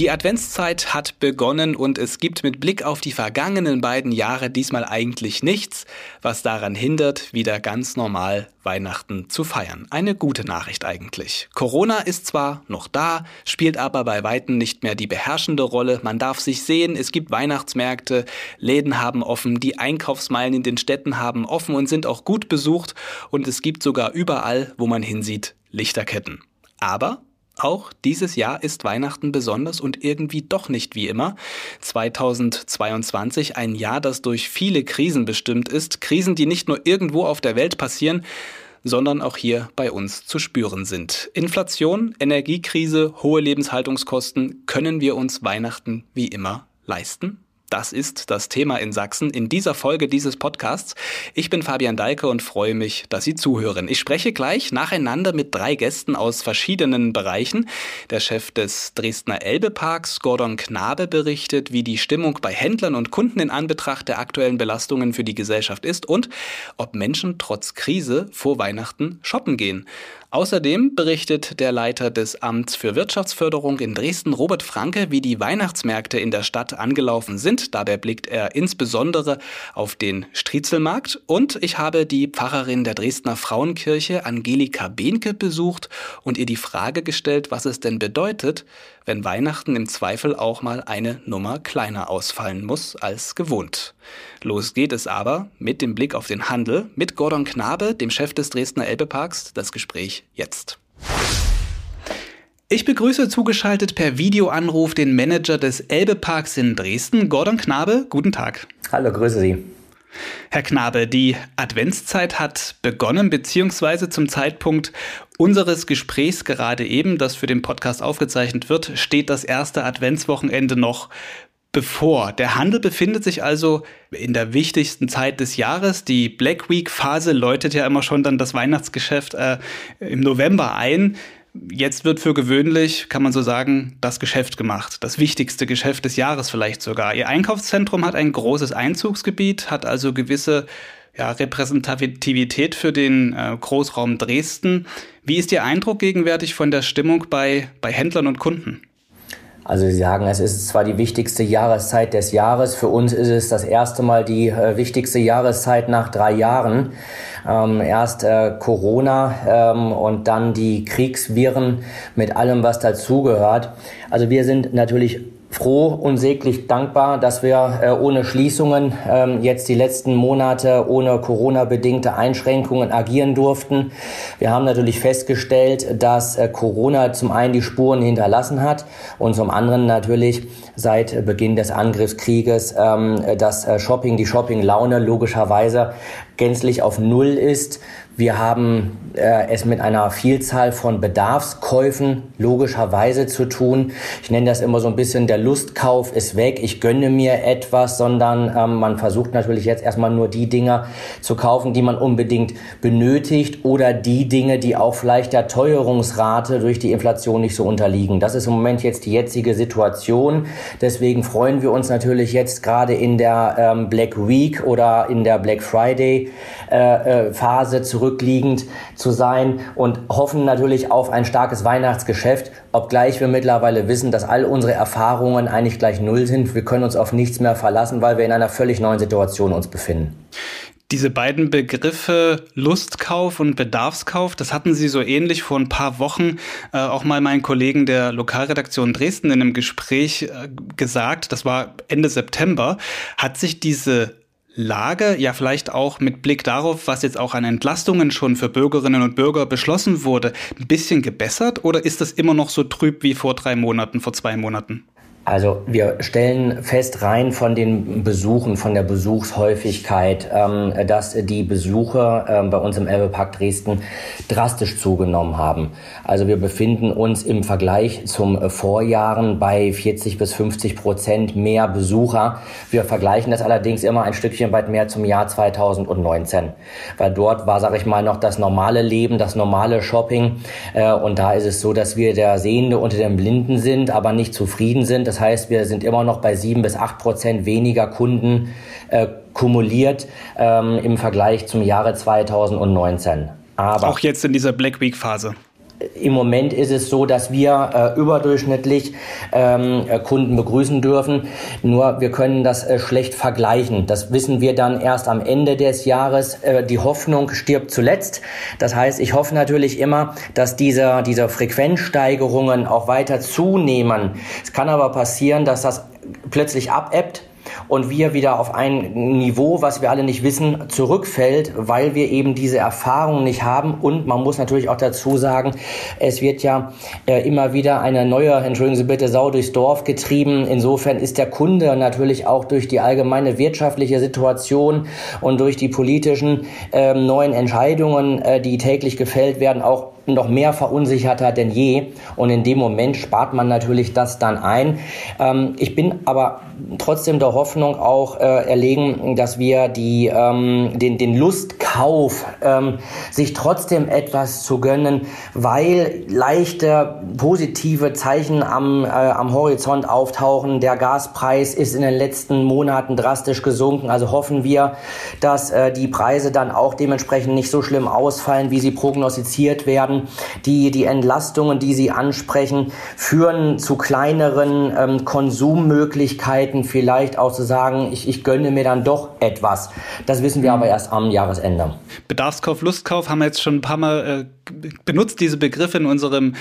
Die Adventszeit hat begonnen und es gibt mit Blick auf die vergangenen beiden Jahre diesmal eigentlich nichts, was daran hindert, wieder ganz normal Weihnachten zu feiern. Eine gute Nachricht eigentlich. Corona ist zwar noch da, spielt aber bei weitem nicht mehr die beherrschende Rolle. Man darf sich sehen, es gibt Weihnachtsmärkte, Läden haben offen, die Einkaufsmeilen in den Städten haben offen und sind auch gut besucht und es gibt sogar überall, wo man hinsieht, Lichterketten. Aber auch dieses Jahr ist Weihnachten besonders und irgendwie doch nicht wie immer. 2022 ein Jahr, das durch viele Krisen bestimmt ist. Krisen, die nicht nur irgendwo auf der Welt passieren, sondern auch hier bei uns zu spüren sind. Inflation, Energiekrise, hohe Lebenshaltungskosten. Können wir uns Weihnachten wie immer leisten? Das ist das Thema in Sachsen in dieser Folge dieses Podcasts. Ich bin Fabian Deike und freue mich, dass Sie zuhören. Ich spreche gleich nacheinander mit drei Gästen aus verschiedenen Bereichen. Der Chef des Dresdner Elbeparks, Gordon Knabe, berichtet, wie die Stimmung bei Händlern und Kunden in Anbetracht der aktuellen Belastungen für die Gesellschaft ist und ob Menschen trotz Krise vor Weihnachten shoppen gehen. Außerdem berichtet der Leiter des Amts für Wirtschaftsförderung in Dresden, Robert Franke, wie die Weihnachtsmärkte in der Stadt angelaufen sind. Dabei blickt er insbesondere auf den Striezelmarkt. Und ich habe die Pfarrerin der Dresdner Frauenkirche, Angelika Behnke, besucht und ihr die Frage gestellt, was es denn bedeutet, wenn Weihnachten im Zweifel auch mal eine Nummer kleiner ausfallen muss als gewohnt. Los geht es aber mit dem Blick auf den Handel mit Gordon Knabe, dem Chef des Dresdner Elbeparks. Das Gespräch jetzt. Ich begrüße zugeschaltet per Videoanruf den Manager des Elbeparks in Dresden, Gordon Knabe. Guten Tag. Hallo, grüße Sie. Herr Knabe, die Adventszeit hat begonnen, beziehungsweise zum Zeitpunkt unseres Gesprächs gerade eben, das für den Podcast aufgezeichnet wird, steht das erste Adventswochenende noch bevor. Der Handel befindet sich also in der wichtigsten Zeit des Jahres. Die Black Week Phase läutet ja immer schon dann das Weihnachtsgeschäft äh, im November ein. Jetzt wird für gewöhnlich, kann man so sagen, das Geschäft gemacht. Das wichtigste Geschäft des Jahres vielleicht sogar. Ihr Einkaufszentrum hat ein großes Einzugsgebiet, hat also gewisse ja, Repräsentativität für den äh, Großraum Dresden. Wie ist Ihr Eindruck gegenwärtig von der Stimmung bei, bei Händlern und Kunden? Also Sie sagen, es ist zwar die wichtigste Jahreszeit des Jahres, für uns ist es das erste Mal die äh, wichtigste Jahreszeit nach drei Jahren. Ähm, erst äh, Corona ähm, und dann die Kriegsviren mit allem, was dazugehört. Also wir sind natürlich froh und säglich dankbar, dass wir äh, ohne Schließungen ähm, jetzt die letzten Monate ohne Corona-bedingte Einschränkungen agieren durften. Wir haben natürlich festgestellt, dass äh, Corona zum einen die Spuren hinterlassen hat und zum anderen natürlich seit Beginn des Angriffskrieges ähm, das äh, Shopping, die Shopping-Laune logischerweise gänzlich auf Null ist. Wir haben äh, es mit einer Vielzahl von Bedarfskäufen logischerweise zu tun. Ich nenne das immer so ein bisschen, der Lustkauf ist weg, ich gönne mir etwas, sondern ähm, man versucht natürlich jetzt erstmal nur die Dinge zu kaufen, die man unbedingt benötigt oder die Dinge, die auch vielleicht der Teuerungsrate durch die Inflation nicht so unterliegen. Das ist im Moment jetzt die jetzige Situation. Deswegen freuen wir uns natürlich jetzt gerade in der ähm, Black Week oder in der Black Friday äh, äh, Phase zurück zurückliegend zu sein und hoffen natürlich auf ein starkes Weihnachtsgeschäft, obgleich wir mittlerweile wissen, dass all unsere Erfahrungen eigentlich gleich null sind. Wir können uns auf nichts mehr verlassen, weil wir in einer völlig neuen Situation uns befinden. Diese beiden Begriffe Lustkauf und Bedarfskauf, das hatten Sie so ähnlich vor ein paar Wochen äh, auch mal meinen Kollegen der Lokalredaktion Dresden in einem Gespräch äh, gesagt. Das war Ende September. Hat sich diese Lage, ja vielleicht auch mit Blick darauf, was jetzt auch an Entlastungen schon für Bürgerinnen und Bürger beschlossen wurde, ein bisschen gebessert oder ist das immer noch so trüb wie vor drei Monaten, vor zwei Monaten? Also wir stellen fest rein von den Besuchen, von der Besuchshäufigkeit, ähm, dass die Besucher ähm, bei uns im Elbepark Dresden drastisch zugenommen haben. Also wir befinden uns im Vergleich zum Vorjahren bei 40 bis 50 Prozent mehr Besucher. Wir vergleichen das allerdings immer ein Stückchen weit mehr zum Jahr 2019, weil dort war, sage ich mal, noch das normale Leben, das normale Shopping. Äh, und da ist es so, dass wir der Sehende unter den Blinden sind, aber nicht zufrieden sind Das heißt, wir sind immer noch bei sieben bis acht Prozent weniger Kunden äh, kumuliert ähm, im Vergleich zum Jahre 2019. Aber auch jetzt in dieser Black Week Phase. Im Moment ist es so, dass wir äh, überdurchschnittlich ähm, äh, Kunden begrüßen dürfen. Nur wir können das äh, schlecht vergleichen. Das wissen wir dann erst am Ende des Jahres. Äh, die Hoffnung stirbt zuletzt. Das heißt, ich hoffe natürlich immer, dass diese, diese Frequenzsteigerungen auch weiter zunehmen. Es kann aber passieren, dass das plötzlich abebbt und wir wieder auf ein Niveau, was wir alle nicht wissen, zurückfällt, weil wir eben diese Erfahrung nicht haben. Und man muss natürlich auch dazu sagen, es wird ja äh, immer wieder eine neue, entschuldigen Sie bitte, Sau durchs Dorf getrieben. Insofern ist der Kunde natürlich auch durch die allgemeine wirtschaftliche Situation und durch die politischen äh, neuen Entscheidungen, äh, die täglich gefällt werden, auch noch mehr verunsicherter denn je. Und in dem Moment spart man natürlich das dann ein. Ähm, ich bin aber trotzdem der Hoffnung auch äh, erlegen, dass wir die, ähm, den, den Lustkauf, ähm, sich trotzdem etwas zu gönnen, weil leichte positive Zeichen am, äh, am Horizont auftauchen. Der Gaspreis ist in den letzten Monaten drastisch gesunken. Also hoffen wir, dass äh, die Preise dann auch dementsprechend nicht so schlimm ausfallen, wie sie prognostiziert werden werden. Die, die Entlastungen, die Sie ansprechen, führen zu kleineren ähm, Konsummöglichkeiten, vielleicht auch zu sagen, ich, ich gönne mir dann doch etwas. Das wissen wir mhm. aber erst am Jahresende. Bedarfskauf, Lustkauf haben wir jetzt schon ein paar Mal äh, benutzt, diese Begriffe in unserem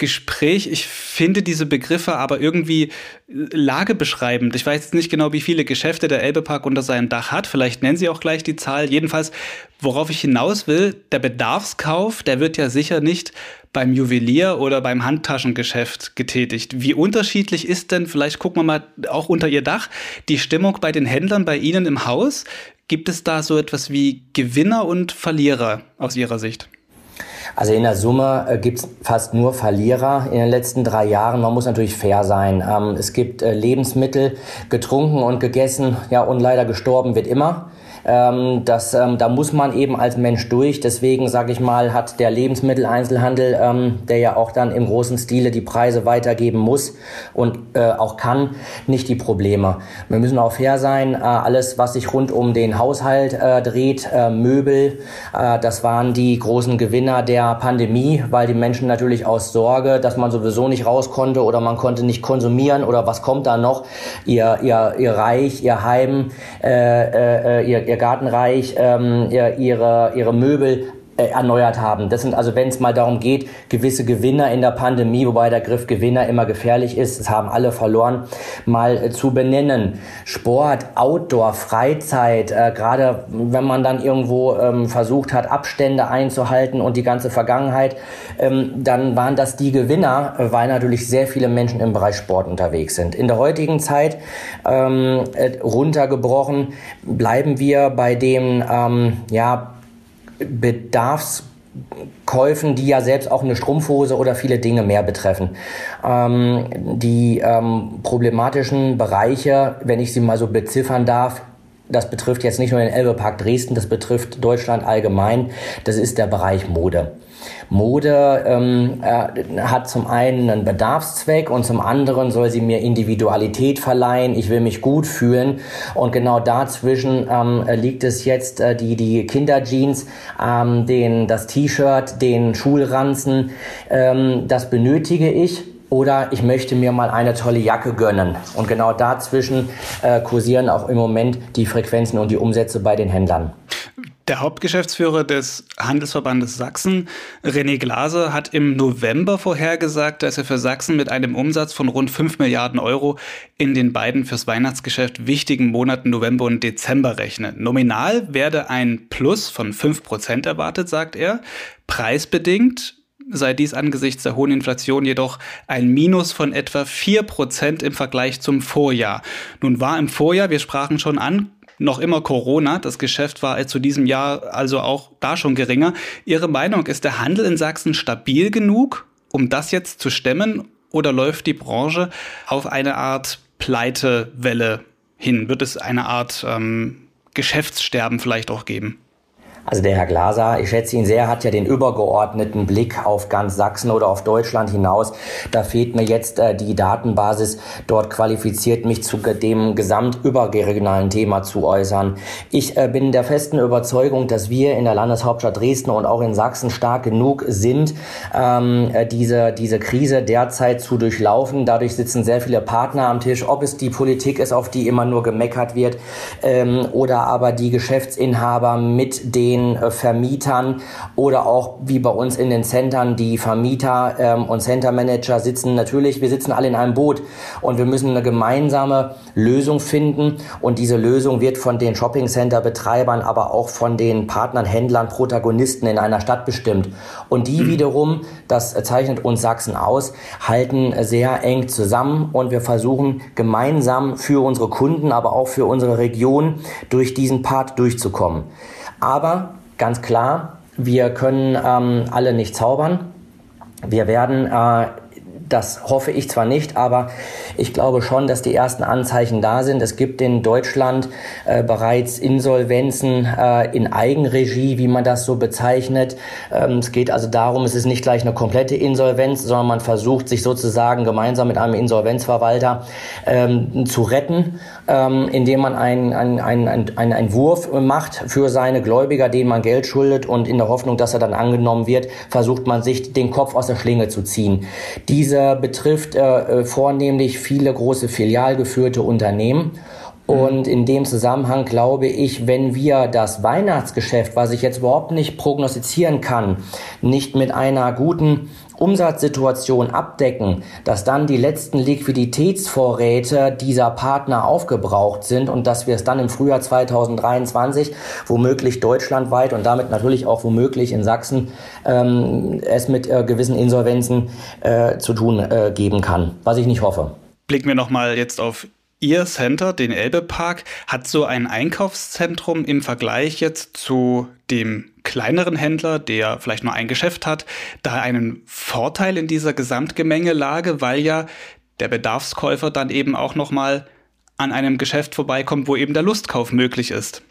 Gespräch. Ich finde diese Begriffe aber irgendwie lagebeschreibend. Ich weiß jetzt nicht genau, wie viele Geschäfte der Elbepark unter seinem Dach hat. Vielleicht nennen Sie auch gleich die Zahl. Jedenfalls, worauf ich hinaus will, der Bedarfskauf, der wird ja sicher nicht beim Juwelier oder beim Handtaschengeschäft getätigt. Wie unterschiedlich ist denn, vielleicht gucken wir mal auch unter Ihr Dach, die Stimmung bei den Händlern bei Ihnen im Haus? Gibt es da so etwas wie Gewinner und Verlierer aus Ihrer Sicht? Also in der Summe äh, gibt es fast nur Verlierer in den letzten drei Jahren. Man muss natürlich fair sein. Ähm, es gibt äh, Lebensmittel, getrunken und gegessen, ja und leider gestorben wird immer. Ähm, das, ähm, da muss man eben als Mensch durch. Deswegen sage ich mal, hat der Lebensmitteleinzelhandel, ähm, der ja auch dann im großen Stile die Preise weitergeben muss und äh, auch kann, nicht die Probleme. Wir müssen auch fair sein. Äh, alles, was sich rund um den Haushalt äh, dreht, äh, Möbel, äh, das waren die großen Gewinner der Pandemie, weil die Menschen natürlich aus Sorge, dass man sowieso nicht raus konnte oder man konnte nicht konsumieren oder was kommt da noch, ihr, ihr, ihr Reich, ihr Heim, äh, ihr, ihr Gartenreich, ähm, ihre, ihre Möbel erneuert haben. Das sind also, wenn es mal darum geht, gewisse Gewinner in der Pandemie, wobei der Griff Gewinner immer gefährlich ist, das haben alle verloren, mal äh, zu benennen. Sport, Outdoor, Freizeit, äh, gerade wenn man dann irgendwo ähm, versucht hat, Abstände einzuhalten und die ganze Vergangenheit, ähm, dann waren das die Gewinner, weil natürlich sehr viele Menschen im Bereich Sport unterwegs sind. In der heutigen Zeit ähm, äh, runtergebrochen bleiben wir bei dem ähm, ja Bedarfskäufen, die ja selbst auch eine Strumpfhose oder viele Dinge mehr betreffen. Ähm, die ähm, problematischen Bereiche, wenn ich sie mal so beziffern darf, das betrifft jetzt nicht nur den Elbepark Dresden, das betrifft Deutschland allgemein, das ist der Bereich Mode. Mode ähm, äh, hat zum einen einen Bedarfszweck und zum anderen soll sie mir Individualität verleihen. Ich will mich gut fühlen und genau dazwischen ähm, liegt es jetzt äh, die die Kinderjeans, ähm, den das T-Shirt, den Schulranzen. Ähm, das benötige ich oder ich möchte mir mal eine tolle Jacke gönnen. Und genau dazwischen äh, kursieren auch im Moment die Frequenzen und die Umsätze bei den Händlern. Der Hauptgeschäftsführer des Handelsverbandes Sachsen, René Glaser, hat im November vorhergesagt, dass er für Sachsen mit einem Umsatz von rund 5 Milliarden Euro in den beiden fürs Weihnachtsgeschäft wichtigen Monaten November und Dezember rechne. Nominal werde ein Plus von 5 Prozent erwartet, sagt er. Preisbedingt sei dies angesichts der hohen Inflation jedoch ein Minus von etwa 4 Prozent im Vergleich zum Vorjahr. Nun war im Vorjahr, wir sprachen schon an, noch immer Corona. Das Geschäft war zu diesem Jahr also auch da schon geringer. Ihre Meinung, ist der Handel in Sachsen stabil genug, um das jetzt zu stemmen? Oder läuft die Branche auf eine Art Pleitewelle hin? Wird es eine Art ähm, Geschäftssterben vielleicht auch geben? Also der Herr Glaser, ich schätze ihn sehr, hat ja den übergeordneten Blick auf ganz Sachsen oder auf Deutschland hinaus. Da fehlt mir jetzt äh, die Datenbasis. Dort qualifiziert mich zu dem gesamtüberregionalen Thema zu äußern. Ich äh, bin der festen Überzeugung, dass wir in der Landeshauptstadt Dresden und auch in Sachsen stark genug sind, ähm, äh, diese, diese Krise derzeit zu durchlaufen. Dadurch sitzen sehr viele Partner am Tisch, ob es die Politik ist, auf die immer nur gemeckert wird, ähm, oder aber die Geschäftsinhaber mit den den äh, Vermietern oder auch wie bei uns in den Centern die Vermieter ähm, und Centermanager sitzen natürlich, wir sitzen alle in einem Boot und wir müssen eine gemeinsame Lösung finden und diese Lösung wird von den Shopping Center Betreibern, aber auch von den Partnern, Händlern, Protagonisten in einer Stadt bestimmt und die mhm. wiederum, das zeichnet uns Sachsen aus, halten sehr eng zusammen und wir versuchen gemeinsam für unsere Kunden, aber auch für unsere Region durch diesen Part durchzukommen. Aber ganz klar, wir können ähm, alle nicht zaubern. Wir werden äh, das hoffe ich zwar nicht, aber ich glaube schon, dass die ersten Anzeichen da sind. Es gibt in Deutschland äh, bereits Insolvenzen äh, in Eigenregie, wie man das so bezeichnet. Ähm, es geht also darum, es ist nicht gleich eine komplette Insolvenz, sondern man versucht sich sozusagen gemeinsam mit einem Insolvenzverwalter ähm, zu retten, ähm, indem man einen ein, ein, ein, ein Wurf macht für seine Gläubiger, denen man Geld schuldet und in der Hoffnung, dass er dann angenommen wird, versucht man sich den Kopf aus der Schlinge zu ziehen. Diese dieser betrifft äh, äh, vornehmlich viele große filialgeführte Unternehmen. Und in dem Zusammenhang glaube ich, wenn wir das Weihnachtsgeschäft, was ich jetzt überhaupt nicht prognostizieren kann, nicht mit einer guten Umsatzsituation abdecken, dass dann die letzten Liquiditätsvorräte dieser Partner aufgebraucht sind und dass wir es dann im Frühjahr 2023 womöglich deutschlandweit und damit natürlich auch womöglich in Sachsen ähm, es mit äh, gewissen Insolvenzen äh, zu tun äh, geben kann, was ich nicht hoffe. Blicken wir nochmal jetzt auf Ihr Center, den Elbepark, hat so ein Einkaufszentrum im Vergleich jetzt zu dem kleineren Händler, der vielleicht nur ein Geschäft hat, da einen Vorteil in dieser Gesamtgemengelage, weil ja der Bedarfskäufer dann eben auch noch mal an einem Geschäft vorbeikommt, wo eben der Lustkauf möglich ist.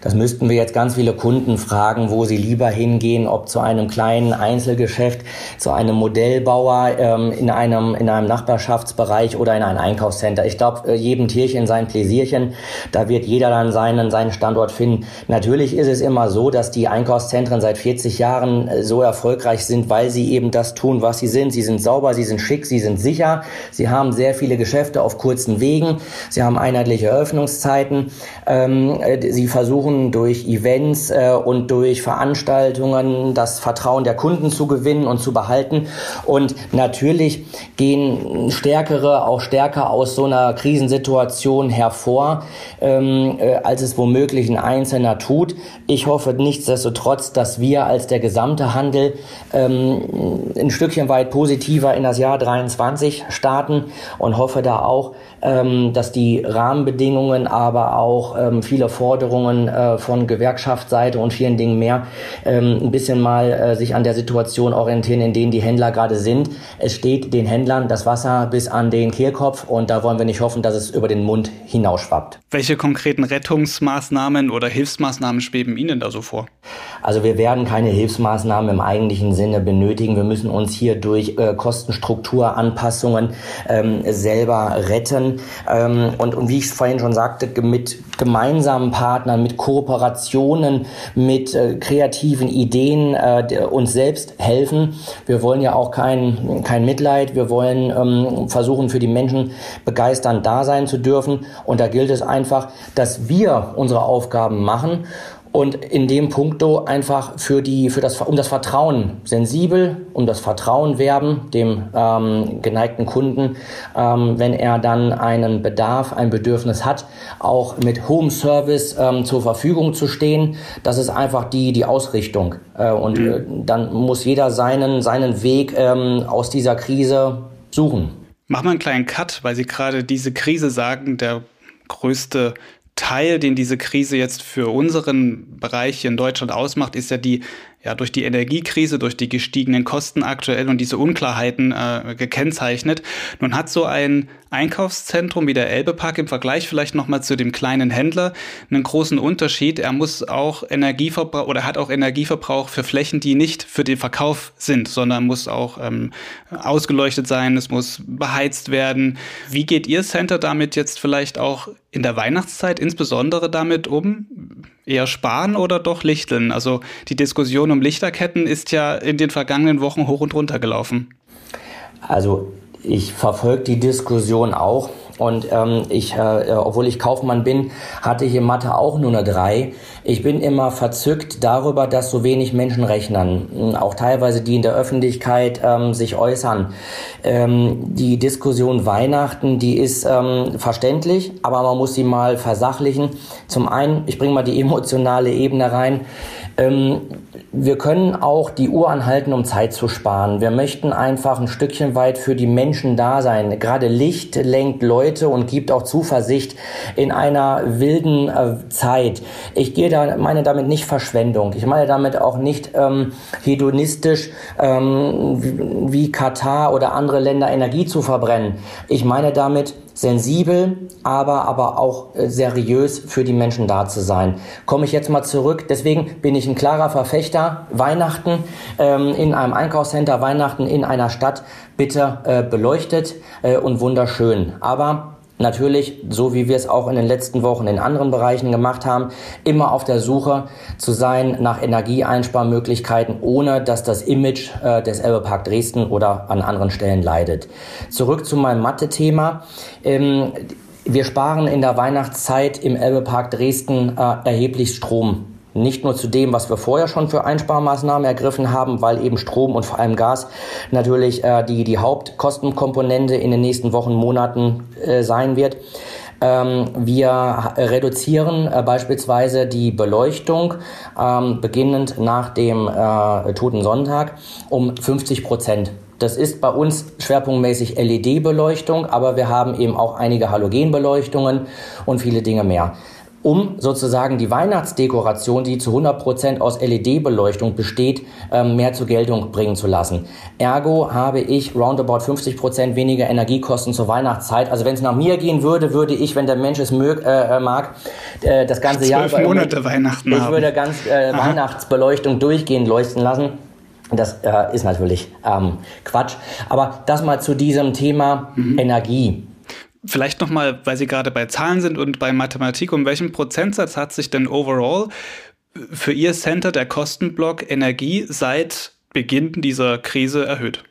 Das müssten wir jetzt ganz viele Kunden fragen, wo sie lieber hingehen, ob zu einem kleinen Einzelgeschäft, zu einem Modellbauer ähm, in, einem, in einem Nachbarschaftsbereich oder in einem Einkaufscenter. Ich glaube, äh, jedem Tierchen sein Pläsierchen, da wird jeder dann seinen, seinen Standort finden. Natürlich ist es immer so, dass die Einkaufszentren seit 40 Jahren äh, so erfolgreich sind, weil sie eben das tun, was sie sind. Sie sind sauber, sie sind schick, sie sind sicher, sie haben sehr viele Geschäfte auf kurzen Wegen, sie haben einheitliche Eröffnungszeiten, ähm, äh, sie versuchen versuchen, durch Events äh, und durch Veranstaltungen das Vertrauen der Kunden zu gewinnen und zu behalten. Und natürlich gehen Stärkere auch stärker aus so einer Krisensituation hervor, ähm, äh, als es womöglich ein Einzelner tut. Ich hoffe nichtsdestotrotz, dass wir als der gesamte Handel ähm, ein Stückchen weit positiver in das Jahr 23 starten und hoffe da auch, ähm, dass die Rahmenbedingungen, aber auch ähm, viele Forderungen äh, von Gewerkschaftsseite und vielen Dingen mehr ähm, ein bisschen mal äh, sich an der Situation orientieren, in denen die Händler gerade sind. Es steht den Händlern das Wasser bis an den Kehlkopf und da wollen wir nicht hoffen, dass es über den Mund hinausschwappt. Welche konkreten Rettungsmaßnahmen oder Hilfsmaßnahmen schweben Ihnen da so vor? Also wir werden keine Hilfsmaßnahmen im eigentlichen Sinne benötigen. Wir müssen uns hier durch äh, Kostenstrukturanpassungen ähm, selber retten. Ähm, und, und wie ich vorhin schon sagte, mit gemeinsamen Partnern, mit Kooperationen, mit äh, kreativen Ideen äh, uns selbst helfen. Wir wollen ja auch kein, kein Mitleid. Wir wollen ähm, versuchen, für die Menschen begeisternd da sein zu dürfen. Und da gilt es einfach, dass wir unsere Aufgaben machen und in dem Punkto einfach für die, für das, um das Vertrauen sensibel, um das Vertrauen werben dem ähm, geneigten Kunden, ähm, wenn er dann einen Bedarf, ein Bedürfnis hat, auch mit Home Service ähm, zur Verfügung zu stehen. Das ist einfach die, die Ausrichtung. Äh, und mhm. äh, dann muss jeder seinen, seinen Weg ähm, aus dieser Krise suchen. Machen wir einen kleinen Cut, weil Sie gerade diese Krise sagen, der größte Teil, den diese Krise jetzt für unseren Bereich hier in Deutschland ausmacht, ist ja die ja durch die Energiekrise, durch die gestiegenen Kosten aktuell und diese Unklarheiten äh, gekennzeichnet. Nun hat so ein Einkaufszentrum wie der Elbepark im Vergleich vielleicht nochmal zu dem kleinen Händler einen großen Unterschied. Er muss auch Energieverbrauch oder hat auch Energieverbrauch für Flächen, die nicht für den Verkauf sind, sondern muss auch ähm, ausgeleuchtet sein, es muss beheizt werden. Wie geht Ihr Center damit jetzt vielleicht auch in der Weihnachtszeit insbesondere damit um? Eher sparen oder doch lichteln? Also die Diskussion um Lichterketten ist ja in den vergangenen Wochen hoch und runter gelaufen. Also ich verfolge die Diskussion auch. Und ähm, ich, äh, obwohl ich Kaufmann bin, hatte ich in Mathe auch nur eine 3. Ich bin immer verzückt darüber, dass so wenig Menschen rechnen, hm, auch teilweise die in der Öffentlichkeit ähm, sich äußern. Ähm, die Diskussion Weihnachten, die ist ähm, verständlich, aber man muss sie mal versachlichen. Zum einen, ich bringe mal die emotionale Ebene rein. Ähm, wir können auch die Uhr anhalten, um Zeit zu sparen. Wir möchten einfach ein Stückchen weit für die Menschen da sein. Gerade Licht lenkt Leute und gibt auch Zuversicht in einer wilden äh, Zeit. Ich gehe da, meine damit nicht Verschwendung. Ich meine damit auch nicht ähm, hedonistisch ähm, wie Katar oder andere Länder Energie zu verbrennen. Ich meine damit sensibel, aber, aber auch äh, seriös für die Menschen da zu sein. Komme ich jetzt mal zurück. Deswegen bin ich ein klarer Verfechter. Weihnachten ähm, in einem Einkaufscenter, Weihnachten in einer Stadt, bitte äh, beleuchtet äh, und wunderschön. Aber natürlich, so wie wir es auch in den letzten Wochen in anderen Bereichen gemacht haben, immer auf der Suche zu sein nach Energieeinsparmöglichkeiten, ohne dass das Image äh, des Elbepark Dresden oder an anderen Stellen leidet. Zurück zu meinem Mathe-Thema. Ähm, wir sparen in der Weihnachtszeit im Elbepark Dresden äh, erheblich Strom. Nicht nur zu dem, was wir vorher schon für Einsparmaßnahmen ergriffen haben, weil eben Strom und vor allem Gas natürlich äh, die, die Hauptkostenkomponente in den nächsten Wochen, Monaten äh, sein wird. Ähm, wir reduzieren äh, beispielsweise die Beleuchtung ähm, beginnend nach dem äh, Toten Sonntag um 50 Prozent. Das ist bei uns schwerpunktmäßig LED-Beleuchtung, aber wir haben eben auch einige Halogenbeleuchtungen und viele Dinge mehr um sozusagen die Weihnachtsdekoration, die zu 100% aus LED-Beleuchtung besteht, ähm, mehr zur Geltung bringen zu lassen. Ergo habe ich roundabout 50% weniger Energiekosten zur Weihnachtszeit. Also wenn es nach mir gehen würde, würde ich, wenn der Mensch es mög, äh, äh mag, äh, das ganze Jahr... Zwölf Monate Weihnachten Ich haben. würde ganz äh, Weihnachtsbeleuchtung durchgehend leuchten lassen. Das äh, ist natürlich ähm, Quatsch. Aber das mal zu diesem Thema mhm. Energie. Vielleicht nochmal, weil Sie gerade bei Zahlen sind und bei Mathematik, um welchen Prozentsatz hat sich denn overall für Ihr Center der Kostenblock Energie seit Beginn dieser Krise erhöht?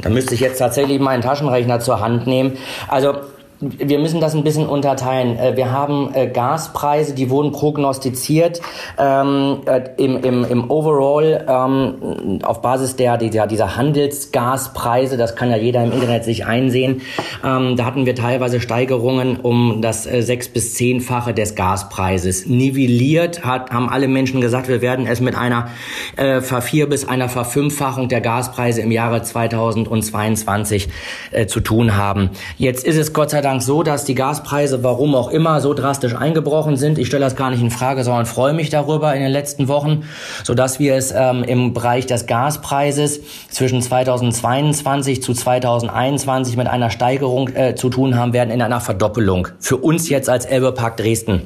Da müsste ich jetzt tatsächlich meinen Taschenrechner zur Hand nehmen. Also wir müssen das ein bisschen unterteilen. Äh, wir haben äh, Gaspreise, die wurden prognostiziert ähm, äh, im, im, im Overall ähm, auf Basis der, dieser, dieser Handelsgaspreise. Das kann ja jeder im Internet sich einsehen. Ähm, da hatten wir teilweise Steigerungen um das sechs bis zehnfache des Gaspreises. Nivelliert hat, haben alle Menschen gesagt, wir werden es mit einer äh, Vervier- bis einer Verfünffachung der Gaspreise im Jahre 2022 äh, zu tun haben. Jetzt ist es Gott sei Dank Dank so, dass die Gaspreise, warum auch immer, so drastisch eingebrochen sind. Ich stelle das gar nicht in Frage, sondern freue mich darüber in den letzten Wochen, sodass wir es ähm, im Bereich des Gaspreises zwischen 2022 zu 2021 mit einer Steigerung äh, zu tun haben werden, in einer Verdoppelung. Für uns jetzt als Elbepark Dresden.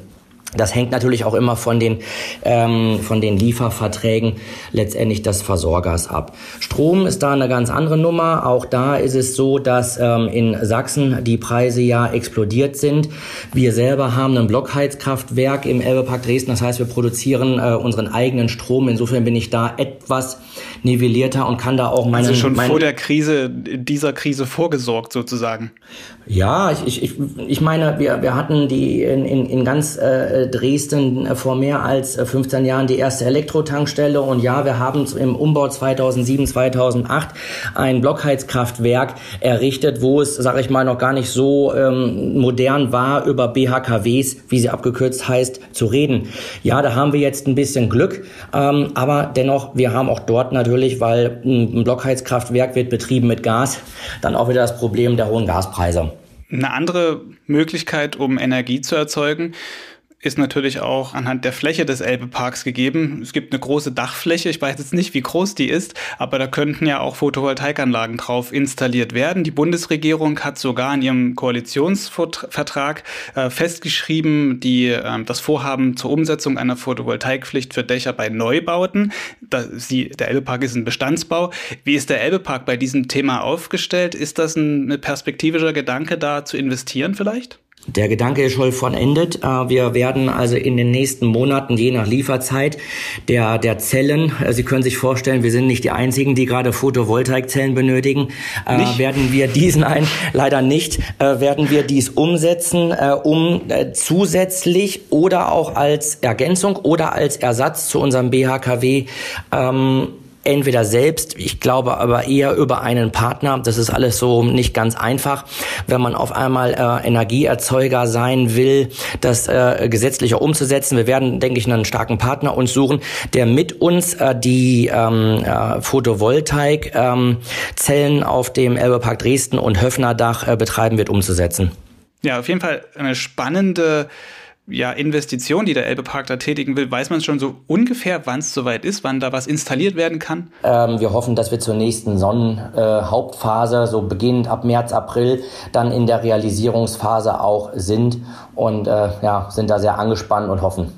Das hängt natürlich auch immer von den, ähm, von den Lieferverträgen letztendlich des Versorgers ab. Strom ist da eine ganz andere Nummer. Auch da ist es so, dass ähm, in Sachsen die Preise ja explodiert sind. Wir selber haben ein Blockheizkraftwerk im Elbepark Dresden. Das heißt, wir produzieren äh, unseren eigenen Strom. Insofern bin ich da etwas nivellierter und kann da auch meine... Also schon vor der Krise, dieser Krise vorgesorgt sozusagen. Ja, ich, ich, ich meine, wir, wir hatten die in, in, in ganz äh, Dresden äh, vor mehr als 15 äh, Jahren die erste Elektrotankstelle und ja, wir haben im Umbau 2007, 2008 ein Blockheizkraftwerk errichtet, wo es, sage ich mal, noch gar nicht so ähm, modern war, über BHKWs, wie sie abgekürzt heißt, zu reden. Ja, da haben wir jetzt ein bisschen Glück, ähm, aber dennoch, wir haben auch dort natürlich, weil ein Blockheizkraftwerk wird betrieben mit Gas, dann auch wieder das Problem der hohen Gaspreise. Eine andere Möglichkeit, um Energie zu erzeugen, ist natürlich auch anhand der Fläche des Elbeparks gegeben. Es gibt eine große Dachfläche, ich weiß jetzt nicht, wie groß die ist, aber da könnten ja auch Photovoltaikanlagen drauf installiert werden. Die Bundesregierung hat sogar in ihrem Koalitionsvertrag äh, festgeschrieben, die, äh, das Vorhaben zur Umsetzung einer Photovoltaikpflicht für Dächer bei Neubauten. Da, sie, der Elbepark ist ein Bestandsbau. Wie ist der Elbepark bei diesem Thema aufgestellt? Ist das ein, ein perspektivischer Gedanke, da zu investieren vielleicht? Der Gedanke ist schon vollendet. Äh, wir werden also in den nächsten Monaten, je nach Lieferzeit der, der Zellen, äh, Sie können sich vorstellen, wir sind nicht die Einzigen, die gerade Photovoltaikzellen benötigen, äh, nicht? werden wir diesen ein, leider nicht, werden wir dies umsetzen, um zusätzlich oder auch als Ergänzung oder als Ersatz zu unserem BHKW ähm, entweder selbst, ich glaube aber eher über einen Partner. Das ist alles so nicht ganz einfach, wenn man auf einmal äh, Energieerzeuger sein will, das äh, gesetzlicher umzusetzen. Wir werden, denke ich, einen starken Partner uns suchen, der mit uns äh, die ähm, äh, Photovoltaik-Zellen ähm, auf dem Elbepark Dresden und Höfnerdach äh, betreiben wird, umzusetzen. Ja, auf jeden Fall eine spannende ja, Investition, die der Elbepark da tätigen will, weiß man schon so ungefähr, wann es soweit ist, wann da was installiert werden kann? Ähm, wir hoffen, dass wir zur nächsten Sonnenhauptphase, äh, so beginnend ab März, April, dann in der Realisierungsphase auch sind und äh, ja, sind da sehr angespannt und hoffen.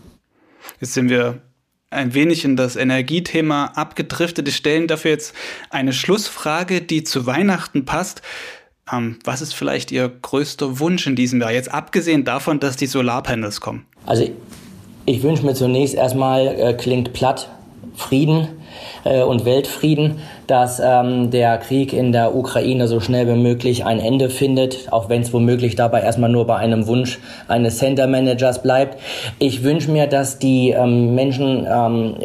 Jetzt sind wir ein wenig in das Energiethema abgedriftet. Ich stellen dafür jetzt eine Schlussfrage, die zu Weihnachten passt. Ähm, was ist vielleicht Ihr größter Wunsch in diesem Jahr, jetzt abgesehen davon, dass die Solarpanels kommen? Also ich wünsche mir zunächst erstmal, äh, klingt platt, Frieden äh, und Weltfrieden, dass ähm, der Krieg in der Ukraine so schnell wie möglich ein Ende findet, auch wenn es womöglich dabei erstmal nur bei einem Wunsch eines Center Managers bleibt. Ich wünsche mir, dass die ähm, Menschen ähm,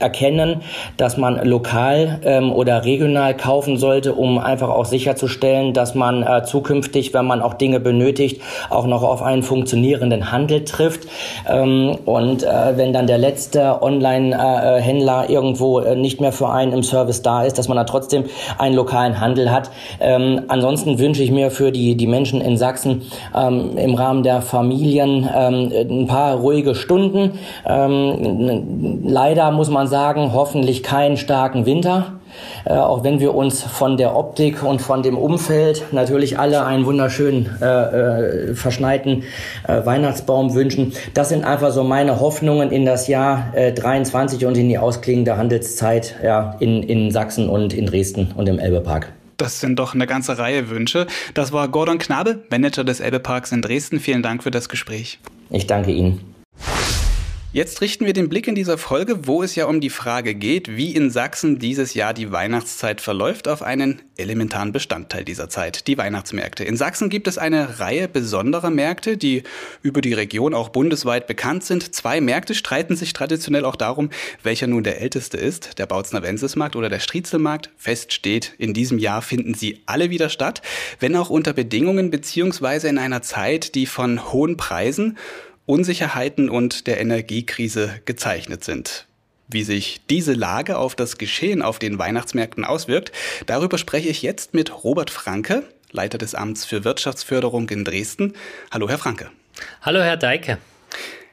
erkennen, dass man lokal ähm, oder regional kaufen sollte, um einfach auch sicherzustellen, dass man äh, zukünftig, wenn man auch Dinge benötigt, auch noch auf einen funktionierenden Handel trifft. Ähm, und äh, wenn dann der letzte Online-Händler irgendwo äh, nicht mehr für einen im Service da ist, dass man da trotzdem einen lokalen Handel hat. Ähm, ansonsten wünsche ich mir für die, die Menschen in Sachsen ähm, im Rahmen der Familien ähm, ein paar ruhige Stunden. Ähm, leider muss man sagen, hoffentlich keinen starken Winter. Äh, auch wenn wir uns von der Optik und von dem Umfeld natürlich alle einen wunderschönen äh, äh, verschneiten äh, Weihnachtsbaum wünschen. Das sind einfach so meine Hoffnungen in das Jahr äh, 23 und in die ausklingende Handelszeit ja, in, in Sachsen und in Dresden und im Elbepark. Das sind doch eine ganze Reihe Wünsche. Das war Gordon Knabe, Manager des Elbeparks in Dresden. Vielen Dank für das Gespräch. Ich danke Ihnen. Jetzt richten wir den Blick in dieser Folge, wo es ja um die Frage geht, wie in Sachsen dieses Jahr die Weihnachtszeit verläuft, auf einen elementaren Bestandteil dieser Zeit, die Weihnachtsmärkte. In Sachsen gibt es eine Reihe besonderer Märkte, die über die Region auch bundesweit bekannt sind. Zwei Märkte streiten sich traditionell auch darum, welcher nun der älteste ist, der Bautzner Wenzelsmarkt oder der Striezelmarkt. Fest steht, in diesem Jahr finden sie alle wieder statt, wenn auch unter Bedingungen beziehungsweise in einer Zeit, die von hohen Preisen Unsicherheiten und der Energiekrise gezeichnet sind. Wie sich diese Lage auf das Geschehen auf den Weihnachtsmärkten auswirkt, darüber spreche ich jetzt mit Robert Franke, Leiter des Amts für Wirtschaftsförderung in Dresden. Hallo, Herr Franke. Hallo, Herr Deike.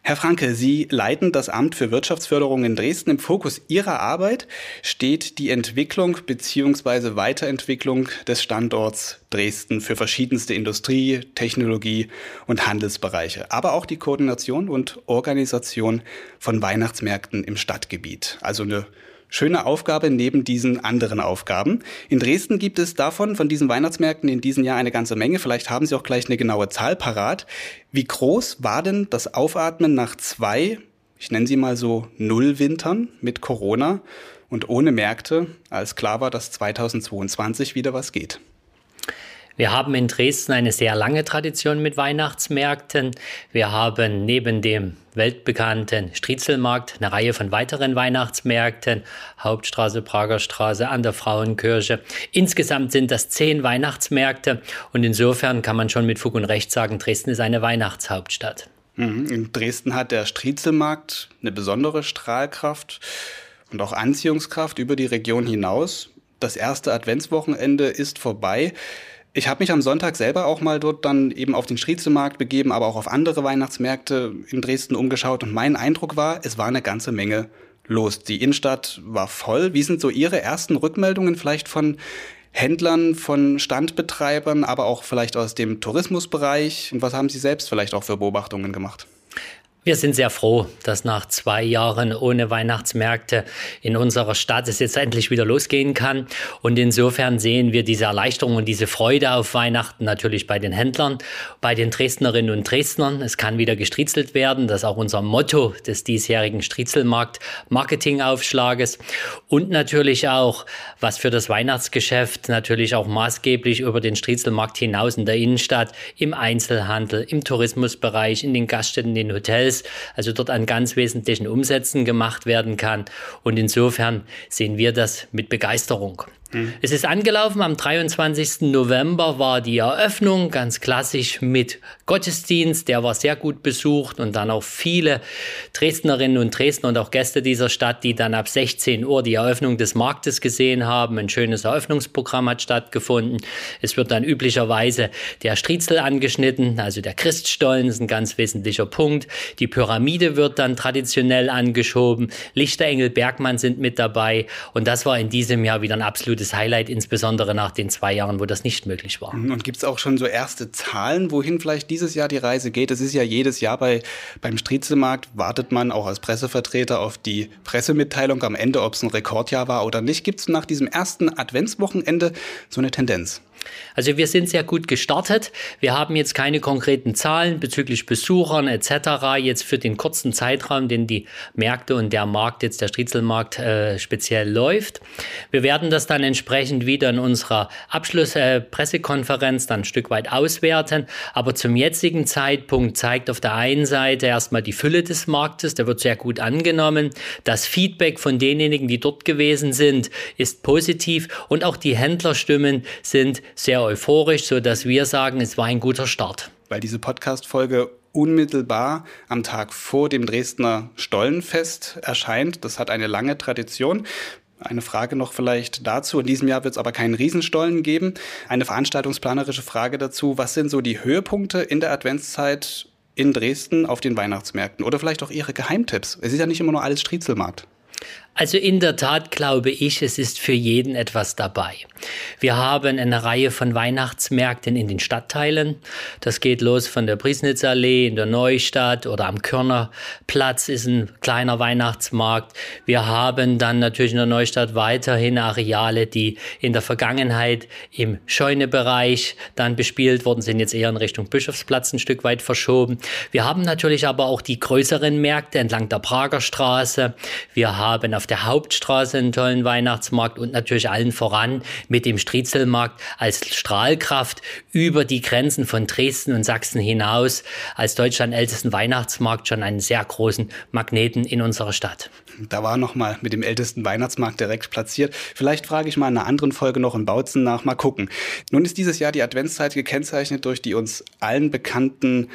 Herr Franke, Sie leiten das Amt für Wirtschaftsförderung in Dresden. Im Fokus Ihrer Arbeit steht die Entwicklung bzw. Weiterentwicklung des Standorts Dresden für verschiedenste Industrie, Technologie und Handelsbereiche, aber auch die Koordination und Organisation von Weihnachtsmärkten im Stadtgebiet. Also eine schöne Aufgabe neben diesen anderen Aufgaben. In Dresden gibt es davon, von diesen Weihnachtsmärkten in diesem Jahr eine ganze Menge. Vielleicht haben Sie auch gleich eine genaue Zahl parat. Wie groß war denn das Aufatmen nach zwei, ich nenne sie mal so Nullwintern mit Corona und ohne Märkte, als klar war, dass 2022 wieder was geht? Wir haben in Dresden eine sehr lange Tradition mit Weihnachtsmärkten. Wir haben neben dem weltbekannten Striezelmarkt eine Reihe von weiteren Weihnachtsmärkten, Hauptstraße, Prager Straße, an der Frauenkirche. Insgesamt sind das zehn Weihnachtsmärkte und insofern kann man schon mit Fug und Recht sagen, Dresden ist eine Weihnachtshauptstadt. Mhm. In Dresden hat der Striezelmarkt eine besondere Strahlkraft und auch Anziehungskraft über die Region hinaus. Das erste Adventswochenende ist vorbei. Ich habe mich am Sonntag selber auch mal dort dann eben auf den Striezelmarkt begeben, aber auch auf andere Weihnachtsmärkte in Dresden umgeschaut. Und mein Eindruck war, es war eine ganze Menge los. Die Innenstadt war voll. Wie sind so Ihre ersten Rückmeldungen vielleicht von Händlern, von Standbetreibern, aber auch vielleicht aus dem Tourismusbereich? Und was haben Sie selbst vielleicht auch für Beobachtungen gemacht? Wir sind sehr froh, dass nach zwei Jahren ohne Weihnachtsmärkte in unserer Stadt es jetzt endlich wieder losgehen kann. Und insofern sehen wir diese Erleichterung und diese Freude auf Weihnachten natürlich bei den Händlern, bei den Dresdnerinnen und Dresdnern. Es kann wieder gestriezelt werden. Das ist auch unser Motto des diesjährigen Striezelmarkt-Marketingaufschlages. Und natürlich auch, was für das Weihnachtsgeschäft natürlich auch maßgeblich über den Striezelmarkt hinaus in der Innenstadt, im Einzelhandel, im Tourismusbereich, in den Gaststätten, in den Hotels, ist, also dort an ganz wesentlichen Umsätzen gemacht werden kann. Und insofern sehen wir das mit Begeisterung. Es ist angelaufen, am 23. November war die Eröffnung, ganz klassisch mit Gottesdienst, der war sehr gut besucht und dann auch viele Dresdnerinnen und Dresdner und auch Gäste dieser Stadt, die dann ab 16 Uhr die Eröffnung des Marktes gesehen haben. Ein schönes Eröffnungsprogramm hat stattgefunden. Es wird dann üblicherweise der Striezel angeschnitten, also der Christstollen ist ein ganz wesentlicher Punkt. Die Pyramide wird dann traditionell angeschoben. Lichterengel Bergmann sind mit dabei und das war in diesem Jahr wieder ein absolutes Highlight, insbesondere nach den zwei Jahren, wo das nicht möglich war. Und gibt es auch schon so erste Zahlen, wohin vielleicht dieses Jahr die Reise geht? Es ist ja jedes Jahr bei, beim Striezelmarkt, wartet man auch als Pressevertreter auf die Pressemitteilung am Ende, ob es ein Rekordjahr war oder nicht. Gibt es nach diesem ersten Adventswochenende so eine Tendenz? Also wir sind sehr gut gestartet. Wir haben jetzt keine konkreten Zahlen bezüglich Besuchern etc. jetzt für den kurzen Zeitraum, den die Märkte und der Markt jetzt der Striezelmarkt äh, speziell läuft. Wir werden das dann entsprechend wieder in unserer Abschlusspressekonferenz äh, dann ein Stück weit auswerten. Aber zum jetzigen Zeitpunkt zeigt auf der einen Seite erstmal die Fülle des Marktes, der wird sehr gut angenommen. Das Feedback von denjenigen, die dort gewesen sind, ist positiv und auch die Händlerstimmen sind sehr euphorisch, so dass wir sagen, es war ein guter Start. Weil diese Podcast-Folge unmittelbar am Tag vor dem Dresdner Stollenfest erscheint. Das hat eine lange Tradition. Eine Frage noch vielleicht dazu. In diesem Jahr wird es aber keinen Riesenstollen geben. Eine veranstaltungsplanerische Frage dazu. Was sind so die Höhepunkte in der Adventszeit in Dresden auf den Weihnachtsmärkten? Oder vielleicht auch Ihre Geheimtipps? Es ist ja nicht immer nur alles Striezelmarkt. Also in der Tat glaube ich, es ist für jeden etwas dabei. Wir haben eine Reihe von Weihnachtsmärkten in den Stadtteilen. Das geht los von der Priesnitzallee in der Neustadt oder am Körnerplatz ist ein kleiner Weihnachtsmarkt. Wir haben dann natürlich in der Neustadt weiterhin Areale, die in der Vergangenheit im Scheunebereich dann bespielt worden sind, jetzt eher in Richtung Bischofsplatz ein Stück weit verschoben. Wir haben natürlich aber auch die größeren Märkte entlang der Prager Straße. Wir haben auf der Hauptstraße einen tollen Weihnachtsmarkt und natürlich allen voran mit dem Striezelmarkt als Strahlkraft über die Grenzen von Dresden und Sachsen hinaus als Deutschland ältesten Weihnachtsmarkt schon einen sehr großen Magneten in unserer Stadt. Da war noch mal mit dem ältesten Weihnachtsmarkt direkt platziert. Vielleicht frage ich mal in einer anderen Folge noch in Bautzen nach. Mal gucken. Nun ist dieses Jahr die Adventszeit gekennzeichnet durch die uns allen bekannten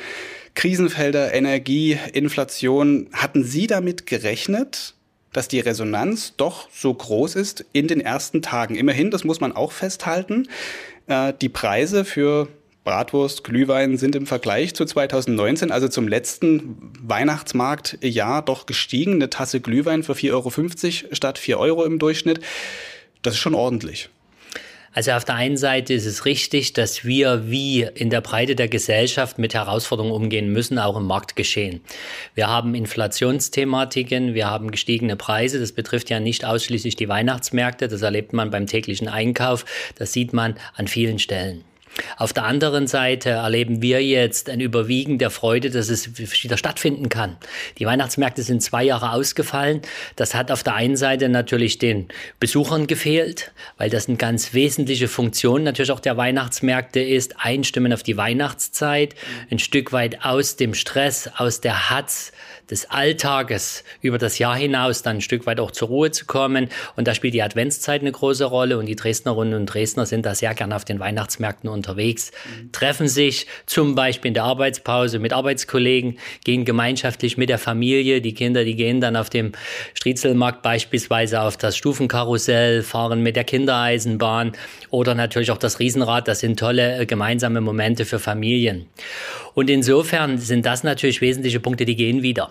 Krisenfelder, Energie, Inflation. Hatten Sie damit gerechnet, dass die Resonanz doch so groß ist in den ersten Tagen. Immerhin, das muss man auch festhalten, äh, die Preise für Bratwurst, Glühwein sind im Vergleich zu 2019, also zum letzten Weihnachtsmarktjahr, doch gestiegen. Eine Tasse Glühwein für 4,50 Euro statt 4 Euro im Durchschnitt. Das ist schon ordentlich. Also auf der einen Seite ist es richtig, dass wir wie in der Breite der Gesellschaft mit Herausforderungen umgehen müssen, auch im Marktgeschehen. Wir haben Inflationsthematiken, wir haben gestiegene Preise. Das betrifft ja nicht ausschließlich die Weihnachtsmärkte. Das erlebt man beim täglichen Einkauf. Das sieht man an vielen Stellen. Auf der anderen Seite erleben wir jetzt ein Überwiegen der Freude, dass es wieder stattfinden kann. Die Weihnachtsmärkte sind zwei Jahre ausgefallen. Das hat auf der einen Seite natürlich den Besuchern gefehlt, weil das eine ganz wesentliche Funktion natürlich auch der Weihnachtsmärkte ist. Einstimmen auf die Weihnachtszeit, ein Stück weit aus dem Stress, aus der Hatz des Alltages über das Jahr hinaus dann ein Stück weit auch zur Ruhe zu kommen. Und da spielt die Adventszeit eine große Rolle und die Dresdnerinnen und Dresdner sind da sehr gerne auf den Weihnachtsmärkten unterwegs, treffen sich zum Beispiel in der Arbeitspause mit Arbeitskollegen, gehen gemeinschaftlich mit der Familie. Die Kinder, die gehen dann auf dem Striezelmarkt beispielsweise auf das Stufenkarussell, fahren mit der Kindereisenbahn oder natürlich auch das Riesenrad. Das sind tolle äh, gemeinsame Momente für Familien. Und insofern sind das natürlich wesentliche Punkte, die gehen wieder.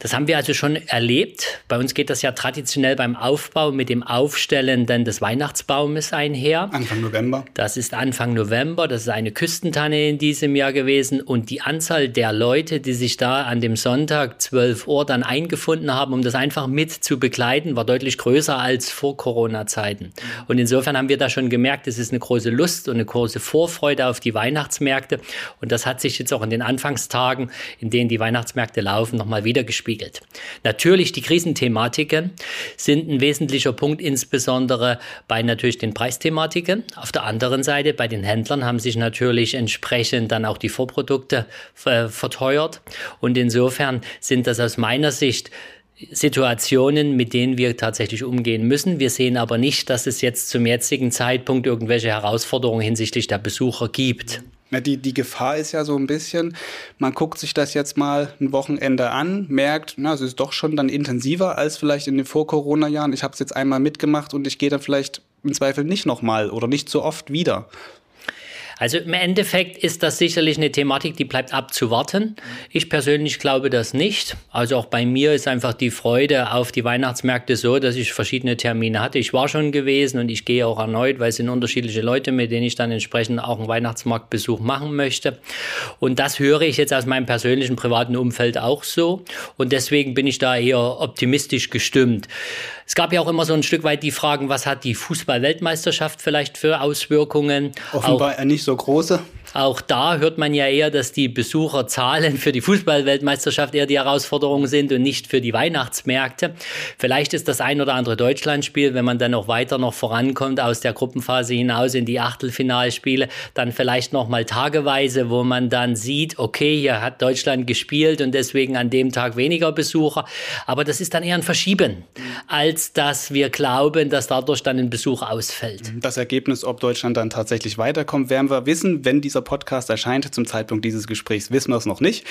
Das haben wir also schon erlebt. Bei uns geht das ja traditionell beim Aufbau mit dem Aufstellen dann des Weihnachtsbaumes einher. Anfang November. Das ist Anfang November. Das ist eine Küstentanne in diesem Jahr gewesen. Und die Anzahl der Leute, die sich da an dem Sonntag 12 Uhr dann eingefunden haben, um das einfach mit zu begleiten, war deutlich größer als vor Corona-Zeiten. Und insofern haben wir da schon gemerkt, es ist eine große Lust und eine große Vorfreude auf die Weihnachtsmärkte. Und das hat sich jetzt auch in den Anfangstagen, in denen die Weihnachtsmärkte laufen, nochmal wieder gespiegelt. Natürlich die Krisenthematiken sind ein wesentlicher Punkt, insbesondere bei natürlich den Preisthematiken. Auf der anderen Seite bei den Händlern haben sich natürlich entsprechend dann auch die Vorprodukte äh, verteuert. Und insofern sind das aus meiner Sicht Situationen, mit denen wir tatsächlich umgehen müssen. Wir sehen aber nicht, dass es jetzt zum jetzigen Zeitpunkt irgendwelche Herausforderungen hinsichtlich der Besucher gibt. Die, die Gefahr ist ja so ein bisschen, man guckt sich das jetzt mal ein Wochenende an, merkt, na, es ist doch schon dann intensiver als vielleicht in den Vor-Corona-Jahren. Ich habe es jetzt einmal mitgemacht und ich gehe dann vielleicht im Zweifel nicht nochmal oder nicht so oft wieder. Also im Endeffekt ist das sicherlich eine Thematik, die bleibt abzuwarten. Ich persönlich glaube das nicht. Also auch bei mir ist einfach die Freude auf die Weihnachtsmärkte so, dass ich verschiedene Termine hatte. Ich war schon gewesen und ich gehe auch erneut, weil es sind unterschiedliche Leute, mit denen ich dann entsprechend auch einen Weihnachtsmarktbesuch machen möchte. Und das höre ich jetzt aus meinem persönlichen privaten Umfeld auch so. Und deswegen bin ich da eher optimistisch gestimmt. Es gab ja auch immer so ein Stück weit die Fragen, was hat die Fußball-Weltmeisterschaft vielleicht für Auswirkungen? Offenbar auch, nicht so große. Auch da hört man ja eher, dass die Besucherzahlen für die Fußball-Weltmeisterschaft eher die Herausforderung sind und nicht für die Weihnachtsmärkte. Vielleicht ist das ein oder andere Deutschlandspiel, wenn man dann noch weiter noch vorankommt aus der Gruppenphase hinaus in die Achtelfinalspiele, dann vielleicht noch mal tageweise, wo man dann sieht, okay, hier hat Deutschland gespielt und deswegen an dem Tag weniger Besucher. Aber das ist dann eher ein Verschieben, als dass wir glauben, dass dadurch dann ein Besuch ausfällt. Das Ergebnis, ob Deutschland dann tatsächlich weiterkommt, werden wir wissen, wenn dieser Podcast erscheint. Zum Zeitpunkt dieses Gesprächs wissen wir es noch nicht.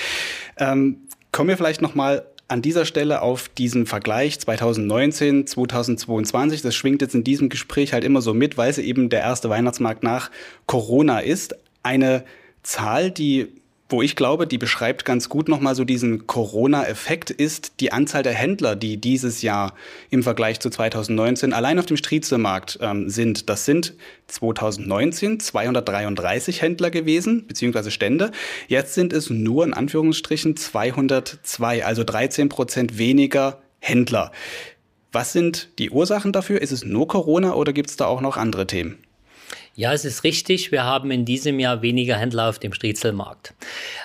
Ähm, kommen wir vielleicht noch mal an dieser Stelle auf diesen Vergleich 2019, 2022. Das schwingt jetzt in diesem Gespräch halt immer so mit, weil es eben der erste Weihnachtsmarkt nach Corona ist. Eine Zahl, die wo ich glaube, die beschreibt ganz gut nochmal so diesen Corona-Effekt, ist die Anzahl der Händler, die dieses Jahr im Vergleich zu 2019 allein auf dem Striezelmarkt ähm, sind. Das sind 2019 233 Händler gewesen, beziehungsweise Stände. Jetzt sind es nur in Anführungsstrichen 202, also 13 Prozent weniger Händler. Was sind die Ursachen dafür? Ist es nur Corona oder gibt es da auch noch andere Themen? Ja, es ist richtig. Wir haben in diesem Jahr weniger Händler auf dem Striezelmarkt.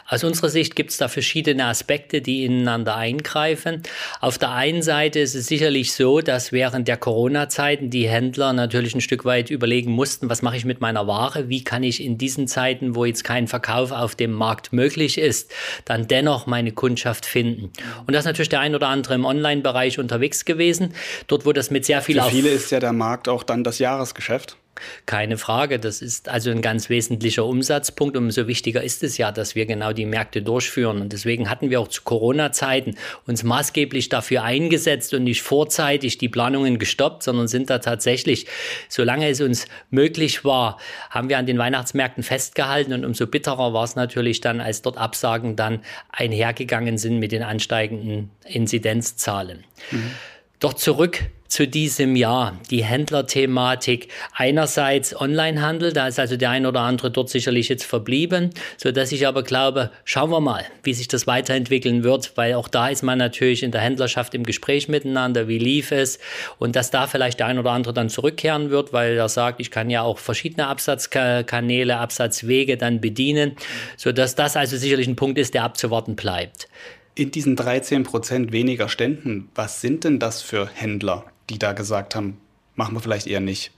Aus unserer Sicht gibt es da verschiedene Aspekte, die ineinander eingreifen. Auf der einen Seite ist es sicherlich so, dass während der Corona-Zeiten die Händler natürlich ein Stück weit überlegen mussten, was mache ich mit meiner Ware? Wie kann ich in diesen Zeiten, wo jetzt kein Verkauf auf dem Markt möglich ist, dann dennoch meine Kundschaft finden? Und das ist natürlich der ein oder andere im Online-Bereich unterwegs gewesen. Dort, wo das mit sehr viel Für viele ist ja der Markt auch dann das Jahresgeschäft. Keine Frage, das ist also ein ganz wesentlicher Umsatzpunkt. Umso wichtiger ist es ja, dass wir genau die Märkte durchführen. Und deswegen hatten wir auch zu Corona-Zeiten uns maßgeblich dafür eingesetzt und nicht vorzeitig die Planungen gestoppt, sondern sind da tatsächlich, solange es uns möglich war, haben wir an den Weihnachtsmärkten festgehalten. Und umso bitterer war es natürlich dann, als dort Absagen dann einhergegangen sind mit den ansteigenden Inzidenzzahlen. Mhm. Doch zurück zu diesem Jahr. Die Händlerthematik. Einerseits Onlinehandel, da ist also der ein oder andere dort sicherlich jetzt verblieben, so dass ich aber glaube, schauen wir mal, wie sich das weiterentwickeln wird, weil auch da ist man natürlich in der Händlerschaft im Gespräch miteinander, wie lief es und dass da vielleicht der ein oder andere dann zurückkehren wird, weil er sagt, ich kann ja auch verschiedene Absatzkanäle, Absatzwege dann bedienen, so dass das also sicherlich ein Punkt ist, der abzuwarten bleibt. In diesen 13 Prozent weniger Ständen, was sind denn das für Händler? Die da gesagt haben, machen wir vielleicht eher nicht?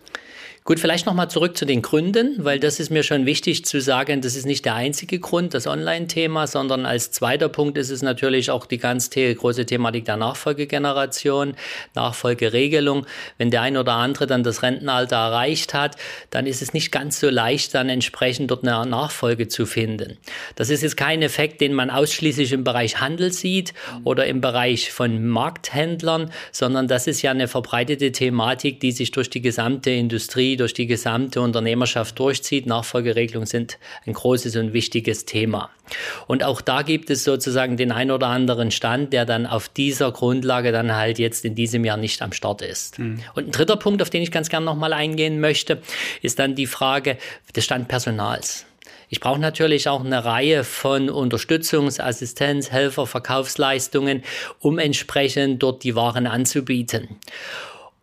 Gut, vielleicht nochmal zurück zu den Gründen, weil das ist mir schon wichtig zu sagen, das ist nicht der einzige Grund, das Online-Thema, sondern als zweiter Punkt ist es natürlich auch die ganz große Thematik der Nachfolgegeneration, Nachfolgeregelung. Wenn der ein oder andere dann das Rentenalter erreicht hat, dann ist es nicht ganz so leicht, dann entsprechend dort eine Nachfolge zu finden. Das ist jetzt kein Effekt, den man ausschließlich im Bereich Handel sieht oder im Bereich von Markthändlern, sondern das ist ja eine verbreitete Thematik, die sich durch die gesamte Industrie durch die gesamte Unternehmerschaft durchzieht. Nachfolgeregelungen sind ein großes und wichtiges Thema. Und auch da gibt es sozusagen den ein oder anderen Stand, der dann auf dieser Grundlage dann halt jetzt in diesem Jahr nicht am Start ist. Mhm. Und ein dritter Punkt, auf den ich ganz gerne nochmal eingehen möchte, ist dann die Frage des Standpersonals. Ich brauche natürlich auch eine Reihe von Unterstützungs-, Assistenz-, Helfer-, Verkaufsleistungen, um entsprechend dort die Waren anzubieten.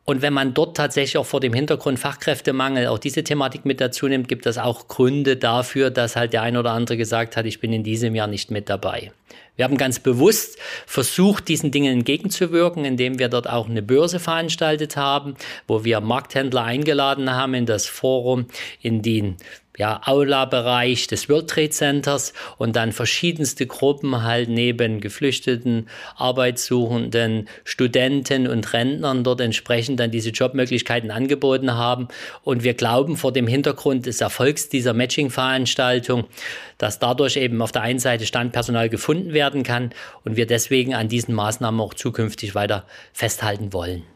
Und wenn man dort tatsächlich auch vor dem Hintergrund Fachkräftemangel auch diese Thematik mit dazu nimmt, gibt es auch Gründe dafür, dass halt der ein oder andere gesagt hat, ich bin in diesem Jahr nicht mit dabei. Wir haben ganz bewusst versucht, diesen Dingen entgegenzuwirken, indem wir dort auch eine Börse veranstaltet haben, wo wir Markthändler eingeladen haben in das Forum, in den ja, Aula-Bereich des World Trade Centers und dann verschiedenste Gruppen halt neben Geflüchteten, Arbeitssuchenden, Studenten und Rentnern dort entsprechend dann diese Jobmöglichkeiten angeboten haben. Und wir glauben vor dem Hintergrund des Erfolgs dieser Matching-Veranstaltung, dass dadurch eben auf der einen Seite Standpersonal gefunden werden kann und wir deswegen an diesen Maßnahmen auch zukünftig weiter festhalten wollen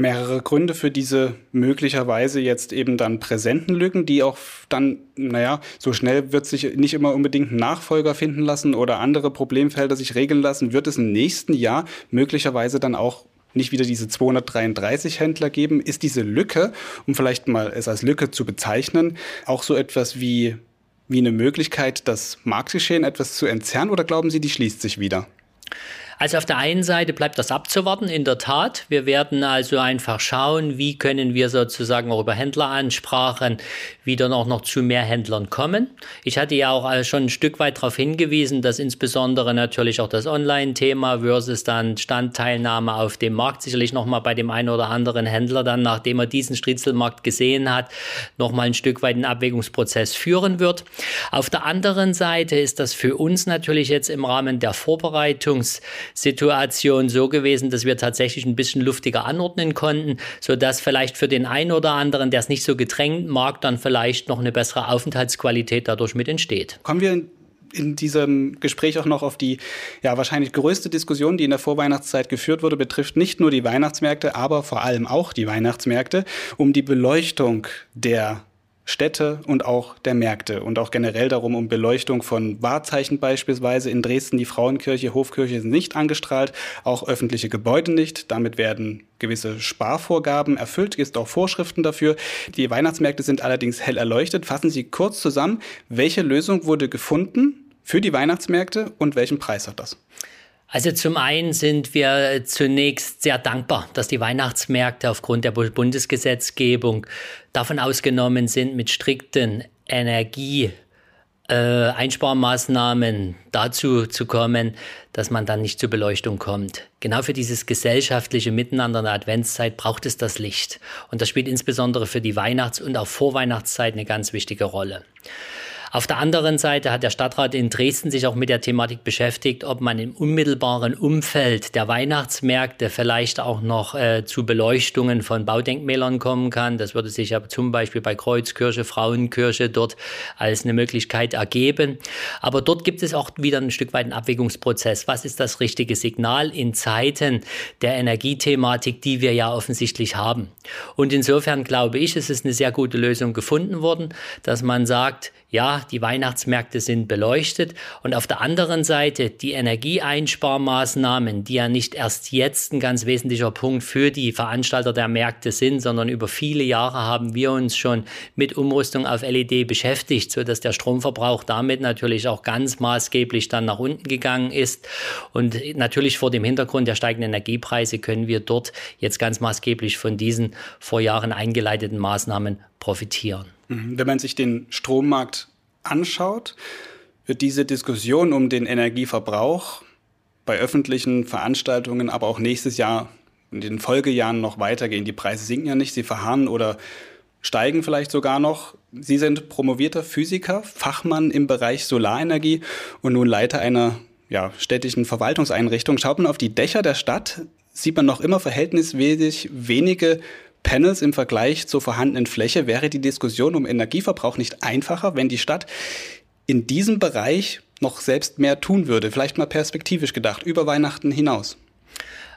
mehrere Gründe für diese möglicherweise jetzt eben dann präsenten Lücken, die auch dann, naja, so schnell wird sich nicht immer unbedingt ein Nachfolger finden lassen oder andere Problemfelder sich regeln lassen, wird es im nächsten Jahr möglicherweise dann auch nicht wieder diese 233 Händler geben. Ist diese Lücke, um vielleicht mal es als Lücke zu bezeichnen, auch so etwas wie, wie eine Möglichkeit, das Marktgeschehen etwas zu entzerren oder glauben Sie, die schließt sich wieder? Also auf der einen Seite bleibt das abzuwarten, in der Tat. Wir werden also einfach schauen, wie können wir sozusagen auch über Händleransprachen wieder noch, noch zu mehr Händlern kommen. Ich hatte ja auch äh, schon ein Stück weit darauf hingewiesen, dass insbesondere natürlich auch das Online-Thema versus dann Standteilnahme auf dem Markt sicherlich nochmal bei dem einen oder anderen Händler dann, nachdem er diesen Striezelmarkt gesehen hat, nochmal ein Stück weit einen Abwägungsprozess führen wird. Auf der anderen Seite ist das für uns natürlich jetzt im Rahmen der Vorbereitungs- Situation so gewesen, dass wir tatsächlich ein bisschen luftiger anordnen konnten, sodass vielleicht für den einen oder anderen, der es nicht so gedrängt mag, dann vielleicht noch eine bessere Aufenthaltsqualität dadurch mit entsteht. Kommen wir in diesem Gespräch auch noch auf die ja wahrscheinlich größte Diskussion, die in der Vorweihnachtszeit geführt wurde, betrifft nicht nur die Weihnachtsmärkte, aber vor allem auch die Weihnachtsmärkte, um die Beleuchtung der Städte und auch der Märkte und auch generell darum um Beleuchtung von Wahrzeichen beispielsweise. In Dresden die Frauenkirche, Hofkirche sind nicht angestrahlt, auch öffentliche Gebäude nicht. Damit werden gewisse Sparvorgaben erfüllt, gibt auch Vorschriften dafür. Die Weihnachtsmärkte sind allerdings hell erleuchtet. Fassen Sie kurz zusammen, welche Lösung wurde gefunden für die Weihnachtsmärkte und welchen Preis hat das? Also zum einen sind wir zunächst sehr dankbar, dass die Weihnachtsmärkte aufgrund der Bundesgesetzgebung davon ausgenommen sind, mit strikten Energie äh, Einsparmaßnahmen dazu zu kommen, dass man dann nicht zur Beleuchtung kommt. Genau für dieses gesellschaftliche Miteinander in der Adventszeit braucht es das Licht. Und das spielt insbesondere für die Weihnachts- und auch Vorweihnachtszeit eine ganz wichtige Rolle. Auf der anderen Seite hat der Stadtrat in Dresden sich auch mit der Thematik beschäftigt, ob man im unmittelbaren Umfeld der Weihnachtsmärkte vielleicht auch noch äh, zu Beleuchtungen von Baudenkmälern kommen kann. Das würde sich ja zum Beispiel bei Kreuzkirche, Frauenkirche dort als eine Möglichkeit ergeben. Aber dort gibt es auch wieder ein Stück weit einen Abwägungsprozess. Was ist das richtige Signal in Zeiten der Energiethematik, die wir ja offensichtlich haben? Und insofern glaube ich, es ist eine sehr gute Lösung gefunden worden, dass man sagt, ja, die Weihnachtsmärkte sind beleuchtet und auf der anderen Seite die Energieeinsparmaßnahmen, die ja nicht erst jetzt ein ganz wesentlicher Punkt für die Veranstalter der Märkte sind, sondern über viele Jahre haben wir uns schon mit Umrüstung auf LED beschäftigt, so dass der Stromverbrauch damit natürlich auch ganz maßgeblich dann nach unten gegangen ist und natürlich vor dem Hintergrund der steigenden Energiepreise können wir dort jetzt ganz maßgeblich von diesen vor Jahren eingeleiteten Maßnahmen profitieren. Mhm. Wenn man sich den Strommarkt anschaut, wird diese Diskussion um den Energieverbrauch bei öffentlichen Veranstaltungen, aber auch nächstes Jahr in den Folgejahren noch weitergehen? Die Preise sinken ja nicht, sie verharren oder steigen vielleicht sogar noch. Sie sind promovierter Physiker, Fachmann im Bereich Solarenergie und nun Leiter einer ja, städtischen Verwaltungseinrichtung. Schaut man auf die Dächer der Stadt, sieht man noch immer verhältnismäßig wenige Panels im Vergleich zur vorhandenen Fläche. Wäre die Diskussion um Energieverbrauch nicht einfacher, wenn die Stadt in diesem Bereich noch selbst mehr tun würde? Vielleicht mal perspektivisch gedacht, über Weihnachten hinaus.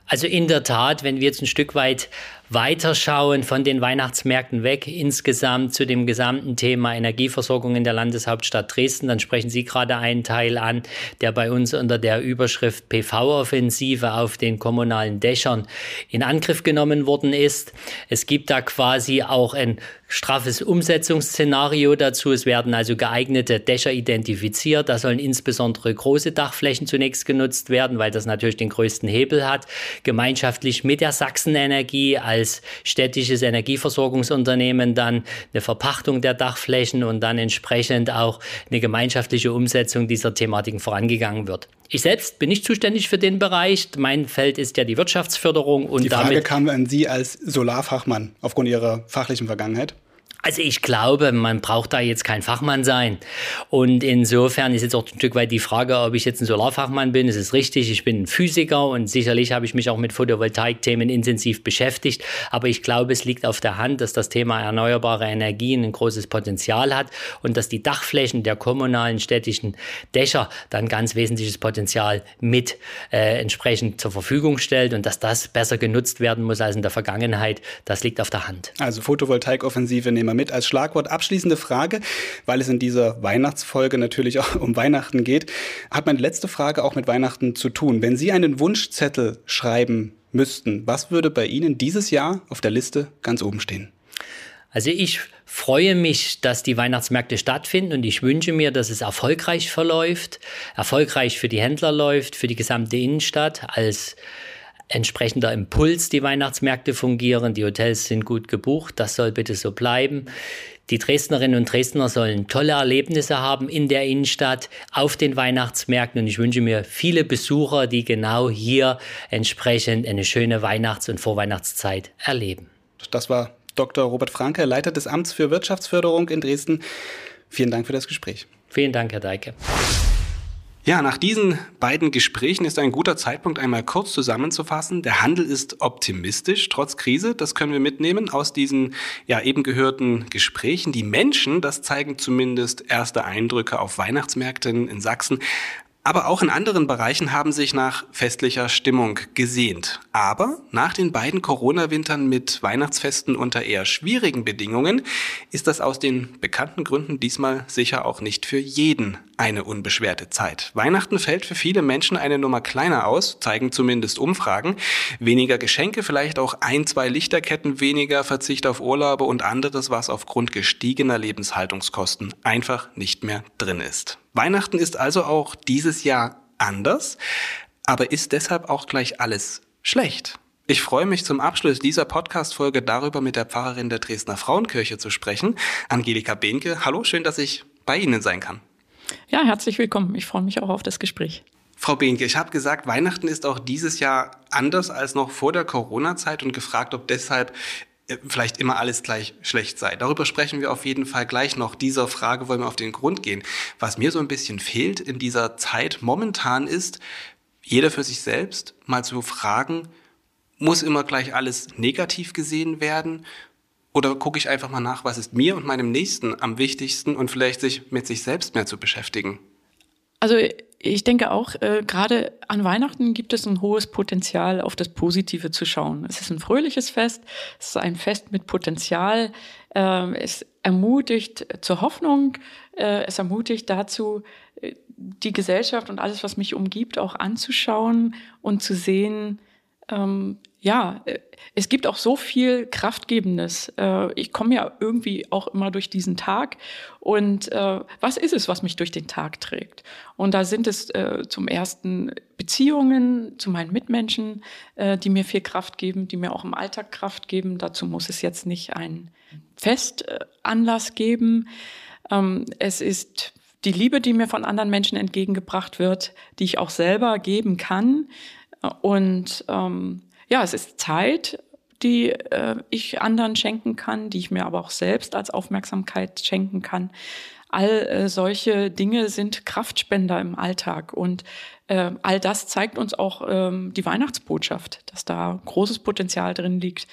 Also in der Tat, wenn wir jetzt ein Stück weit weiterschauen von den Weihnachtsmärkten weg insgesamt zu dem gesamten Thema Energieversorgung in der Landeshauptstadt Dresden. Dann sprechen Sie gerade einen Teil an, der bei uns unter der Überschrift PV-Offensive auf den kommunalen Dächern in Angriff genommen worden ist. Es gibt da quasi auch ein straffes Umsetzungsszenario dazu. Es werden also geeignete Dächer identifiziert. Da sollen insbesondere große Dachflächen zunächst genutzt werden, weil das natürlich den größten Hebel hat. Gemeinschaftlich mit der Sachsenenergie als als städtisches Energieversorgungsunternehmen dann eine Verpachtung der Dachflächen und dann entsprechend auch eine gemeinschaftliche Umsetzung dieser Thematiken vorangegangen wird. Ich selbst bin nicht zuständig für den Bereich. Mein Feld ist ja die Wirtschaftsförderung und die Frage damit kam an Sie als Solarfachmann aufgrund Ihrer fachlichen Vergangenheit. Also ich glaube, man braucht da jetzt kein Fachmann sein. Und insofern ist jetzt auch ein Stück weit die Frage, ob ich jetzt ein Solarfachmann bin. Es ist richtig, ich bin ein Physiker und sicherlich habe ich mich auch mit Photovoltaik-Themen intensiv beschäftigt. Aber ich glaube, es liegt auf der Hand, dass das Thema erneuerbare Energien ein großes Potenzial hat und dass die Dachflächen der kommunalen städtischen Dächer dann ganz wesentliches Potenzial mit äh, entsprechend zur Verfügung stellt und dass das besser genutzt werden muss als in der Vergangenheit. Das liegt auf der Hand. Also Photovoltaik-Offensive nehmen wir mit als Schlagwort. Abschließende Frage, weil es in dieser Weihnachtsfolge natürlich auch um Weihnachten geht, hat meine letzte Frage auch mit Weihnachten zu tun. Wenn Sie einen Wunschzettel schreiben müssten, was würde bei Ihnen dieses Jahr auf der Liste ganz oben stehen? Also ich freue mich, dass die Weihnachtsmärkte stattfinden und ich wünsche mir, dass es erfolgreich verläuft, erfolgreich für die Händler läuft, für die gesamte Innenstadt als entsprechender Impuls die Weihnachtsmärkte fungieren. Die Hotels sind gut gebucht. Das soll bitte so bleiben. Die Dresdnerinnen und Dresdner sollen tolle Erlebnisse haben in der Innenstadt, auf den Weihnachtsmärkten. Und ich wünsche mir viele Besucher, die genau hier entsprechend eine schöne Weihnachts- und Vorweihnachtszeit erleben. Das war Dr. Robert Franke, Leiter des Amts für Wirtschaftsförderung in Dresden. Vielen Dank für das Gespräch. Vielen Dank, Herr Deike. Ja, nach diesen beiden Gesprächen ist ein guter Zeitpunkt, einmal kurz zusammenzufassen. Der Handel ist optimistisch, trotz Krise. Das können wir mitnehmen aus diesen ja eben gehörten Gesprächen. Die Menschen, das zeigen zumindest erste Eindrücke auf Weihnachtsmärkten in Sachsen, aber auch in anderen Bereichen haben sich nach festlicher Stimmung gesehnt. Aber nach den beiden Corona-Wintern mit Weihnachtsfesten unter eher schwierigen Bedingungen ist das aus den bekannten Gründen diesmal sicher auch nicht für jeden eine unbeschwerte Zeit. Weihnachten fällt für viele Menschen eine Nummer kleiner aus, zeigen zumindest Umfragen. Weniger Geschenke, vielleicht auch ein, zwei Lichterketten weniger, Verzicht auf Urlaube und anderes, was aufgrund gestiegener Lebenshaltungskosten einfach nicht mehr drin ist. Weihnachten ist also auch dieses Jahr anders, aber ist deshalb auch gleich alles schlecht. Ich freue mich zum Abschluss dieser Podcast-Folge darüber mit der Pfarrerin der Dresdner Frauenkirche zu sprechen, Angelika Behnke. Hallo, schön, dass ich bei Ihnen sein kann. Ja, herzlich willkommen. Ich freue mich auch auf das Gespräch. Frau Behnke, ich habe gesagt, Weihnachten ist auch dieses Jahr anders als noch vor der Corona-Zeit und gefragt, ob deshalb vielleicht immer alles gleich schlecht sei. Darüber sprechen wir auf jeden Fall gleich noch. Dieser Frage wollen wir auf den Grund gehen. Was mir so ein bisschen fehlt in dieser Zeit momentan ist, jeder für sich selbst mal zu fragen, muss immer gleich alles negativ gesehen werden? Oder gucke ich einfach mal nach, was ist mir und meinem Nächsten am wichtigsten und vielleicht sich mit sich selbst mehr zu beschäftigen? Also ich denke auch, äh, gerade an Weihnachten gibt es ein hohes Potenzial, auf das Positive zu schauen. Es ist ein fröhliches Fest, es ist ein Fest mit Potenzial, äh, es ermutigt zur Hoffnung, äh, es ermutigt dazu, äh, die Gesellschaft und alles, was mich umgibt, auch anzuschauen und zu sehen, ähm, ja, äh, es gibt auch so viel Kraftgebendes. Äh, ich komme ja irgendwie auch immer durch diesen Tag. Und äh, was ist es, was mich durch den Tag trägt? Und da sind es zum ersten Beziehungen zu meinen Mitmenschen, die mir viel Kraft geben, die mir auch im Alltag Kraft geben. Dazu muss es jetzt nicht einen Festanlass geben. Ähm, es ist die Liebe, die mir von anderen Menschen entgegengebracht wird, die ich auch selber geben kann. Und ähm, ja, es ist Zeit, die äh, ich anderen schenken kann, die ich mir aber auch selbst als Aufmerksamkeit schenken kann. All äh, solche Dinge sind Kraftspender im Alltag und äh, all das zeigt uns auch ähm, die Weihnachtsbotschaft, dass da großes Potenzial drin liegt,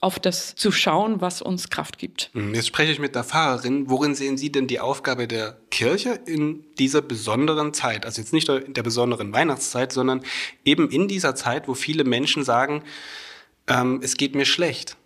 auf das zu schauen, was uns Kraft gibt. Hm, jetzt spreche ich mit der Pfarrerin. Worin sehen Sie denn die Aufgabe der Kirche in dieser besonderen Zeit? Also jetzt nicht in der besonderen Weihnachtszeit, sondern eben in dieser Zeit, wo viele Menschen sagen, ähm, es geht mir schlecht.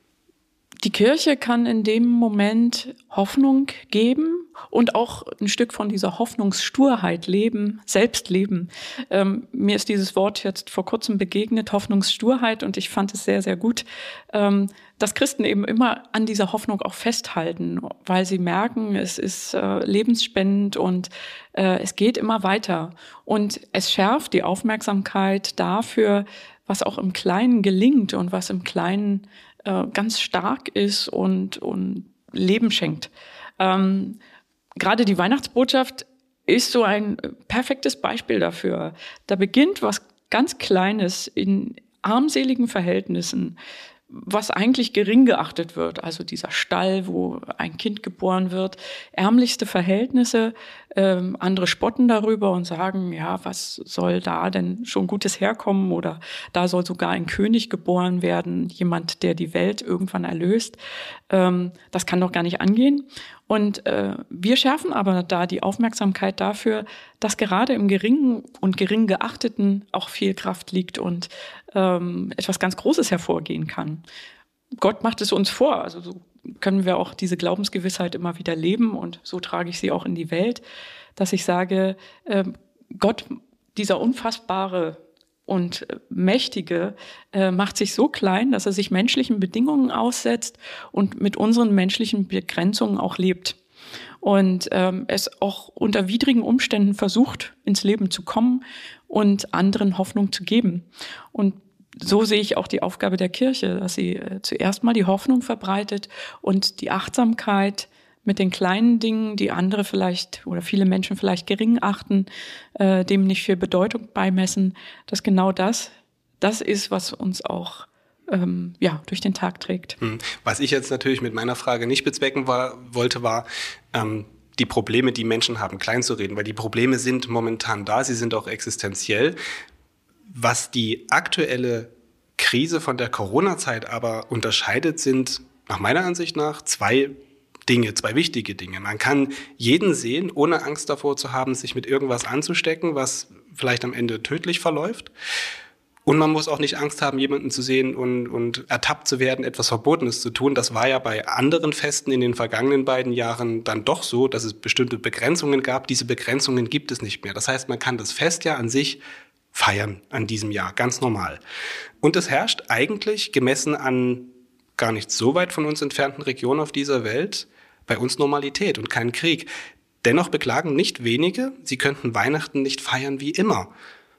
Die Kirche kann in dem Moment Hoffnung geben und auch ein Stück von dieser Hoffnungssturheit leben, selbst leben. Ähm, mir ist dieses Wort jetzt vor kurzem begegnet, Hoffnungssturheit, und ich fand es sehr, sehr gut, ähm, dass Christen eben immer an dieser Hoffnung auch festhalten, weil sie merken, es ist äh, lebensspendend und äh, es geht immer weiter. Und es schärft die Aufmerksamkeit dafür, was auch im Kleinen gelingt und was im Kleinen äh, ganz stark ist und, und Leben schenkt. Ähm, gerade die Weihnachtsbotschaft ist so ein perfektes Beispiel dafür. Da beginnt was ganz Kleines in armseligen Verhältnissen, was eigentlich gering geachtet wird. Also dieser Stall, wo ein Kind geboren wird, ärmlichste Verhältnisse. Ähm, andere spotten darüber und sagen, ja, was soll da denn schon Gutes herkommen? Oder da soll sogar ein König geboren werden, jemand, der die Welt irgendwann erlöst. Ähm, das kann doch gar nicht angehen. Und äh, wir schärfen aber da die Aufmerksamkeit dafür, dass gerade im Geringen und gering Geachteten auch viel Kraft liegt und ähm, etwas ganz Großes hervorgehen kann. Gott macht es uns vor. Also so können wir auch diese Glaubensgewissheit immer wieder leben und so trage ich sie auch in die Welt, dass ich sage, äh, Gott, dieser unfassbare und Mächtige äh, macht sich so klein, dass er sich menschlichen Bedingungen aussetzt und mit unseren menschlichen Begrenzungen auch lebt. Und ähm, es auch unter widrigen Umständen versucht, ins Leben zu kommen und anderen Hoffnung zu geben. Und so sehe ich auch die Aufgabe der Kirche, dass sie äh, zuerst mal die Hoffnung verbreitet und die Achtsamkeit mit den kleinen Dingen, die andere vielleicht oder viele Menschen vielleicht gering achten, äh, dem nicht viel Bedeutung beimessen, dass genau das das ist, was uns auch ähm, ja, durch den Tag trägt. Hm. Was ich jetzt natürlich mit meiner Frage nicht bezwecken war, wollte, war, ähm, die Probleme, die Menschen haben, klein zu reden, weil die Probleme sind momentan da, sie sind auch existenziell. Was die aktuelle Krise von der Corona-Zeit aber unterscheidet, sind nach meiner Ansicht nach zwei Dinge, zwei wichtige Dinge. Man kann jeden sehen, ohne Angst davor zu haben, sich mit irgendwas anzustecken, was vielleicht am Ende tödlich verläuft. Und man muss auch nicht Angst haben, jemanden zu sehen und, und ertappt zu werden, etwas Verbotenes zu tun. Das war ja bei anderen Festen in den vergangenen beiden Jahren dann doch so, dass es bestimmte Begrenzungen gab. Diese Begrenzungen gibt es nicht mehr. Das heißt, man kann das Fest ja an sich feiern an diesem Jahr, ganz normal. Und es herrscht eigentlich gemessen an gar nicht so weit von uns entfernten Regionen auf dieser Welt bei uns Normalität und kein Krieg. Dennoch beklagen nicht wenige, sie könnten Weihnachten nicht feiern wie immer.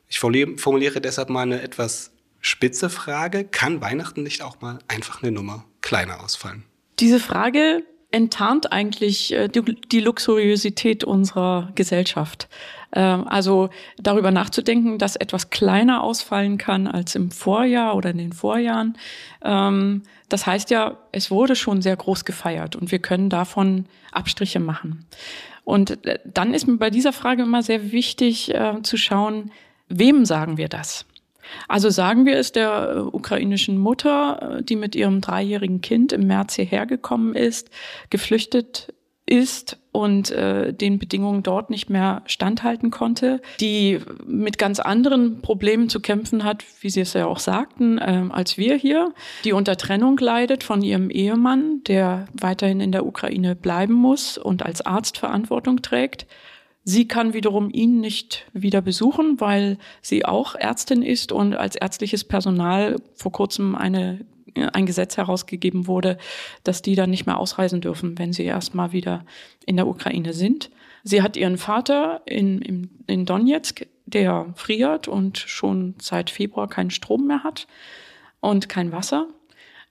Ich formuliere deshalb mal eine etwas spitze Frage. Kann Weihnachten nicht auch mal einfach eine Nummer kleiner ausfallen? Diese Frage enttarnt eigentlich äh, die, die Luxuriosität unserer Gesellschaft. Ähm, also darüber nachzudenken, dass etwas kleiner ausfallen kann als im Vorjahr oder in den Vorjahren. Ähm, das heißt ja, es wurde schon sehr groß gefeiert und wir können davon Abstriche machen. Und äh, dann ist mir bei dieser Frage immer sehr wichtig äh, zu schauen, wem sagen wir das? Also sagen wir es der äh, ukrainischen Mutter, die mit ihrem dreijährigen Kind im März hierher gekommen ist, geflüchtet ist und äh, den Bedingungen dort nicht mehr standhalten konnte, die mit ganz anderen Problemen zu kämpfen hat, wie Sie es ja auch sagten, äh, als wir hier, die unter Trennung leidet von ihrem Ehemann, der weiterhin in der Ukraine bleiben muss und als Arzt Verantwortung trägt. Sie kann wiederum ihn nicht wieder besuchen, weil sie auch Ärztin ist und als ärztliches Personal vor kurzem eine ein Gesetz herausgegeben wurde, dass die dann nicht mehr ausreisen dürfen, wenn sie erstmal wieder in der Ukraine sind. Sie hat ihren Vater in, in, in Donetsk, der friert und schon seit Februar keinen Strom mehr hat und kein Wasser.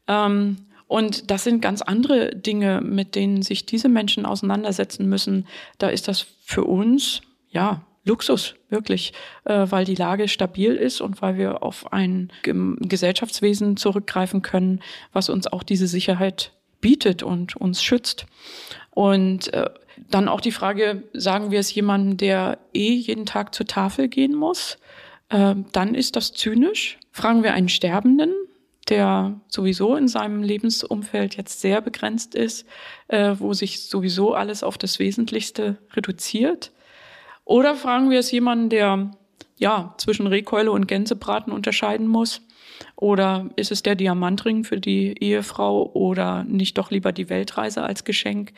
Ähm, und das sind ganz andere Dinge, mit denen sich diese Menschen auseinandersetzen müssen. Da ist das für uns, ja, Luxus, wirklich, äh, weil die Lage stabil ist und weil wir auf ein Gesellschaftswesen zurückgreifen können, was uns auch diese Sicherheit bietet und uns schützt. Und äh, dann auch die Frage, sagen wir es jemandem, der eh jeden Tag zur Tafel gehen muss, äh, dann ist das zynisch. Fragen wir einen Sterbenden, der sowieso in seinem Lebensumfeld jetzt sehr begrenzt ist, äh, wo sich sowieso alles auf das Wesentlichste reduziert, oder fragen wir es jemanden, der ja zwischen Rehkeule und Gänsebraten unterscheiden muss? Oder ist es der Diamantring für die Ehefrau oder nicht doch lieber die Weltreise als Geschenk?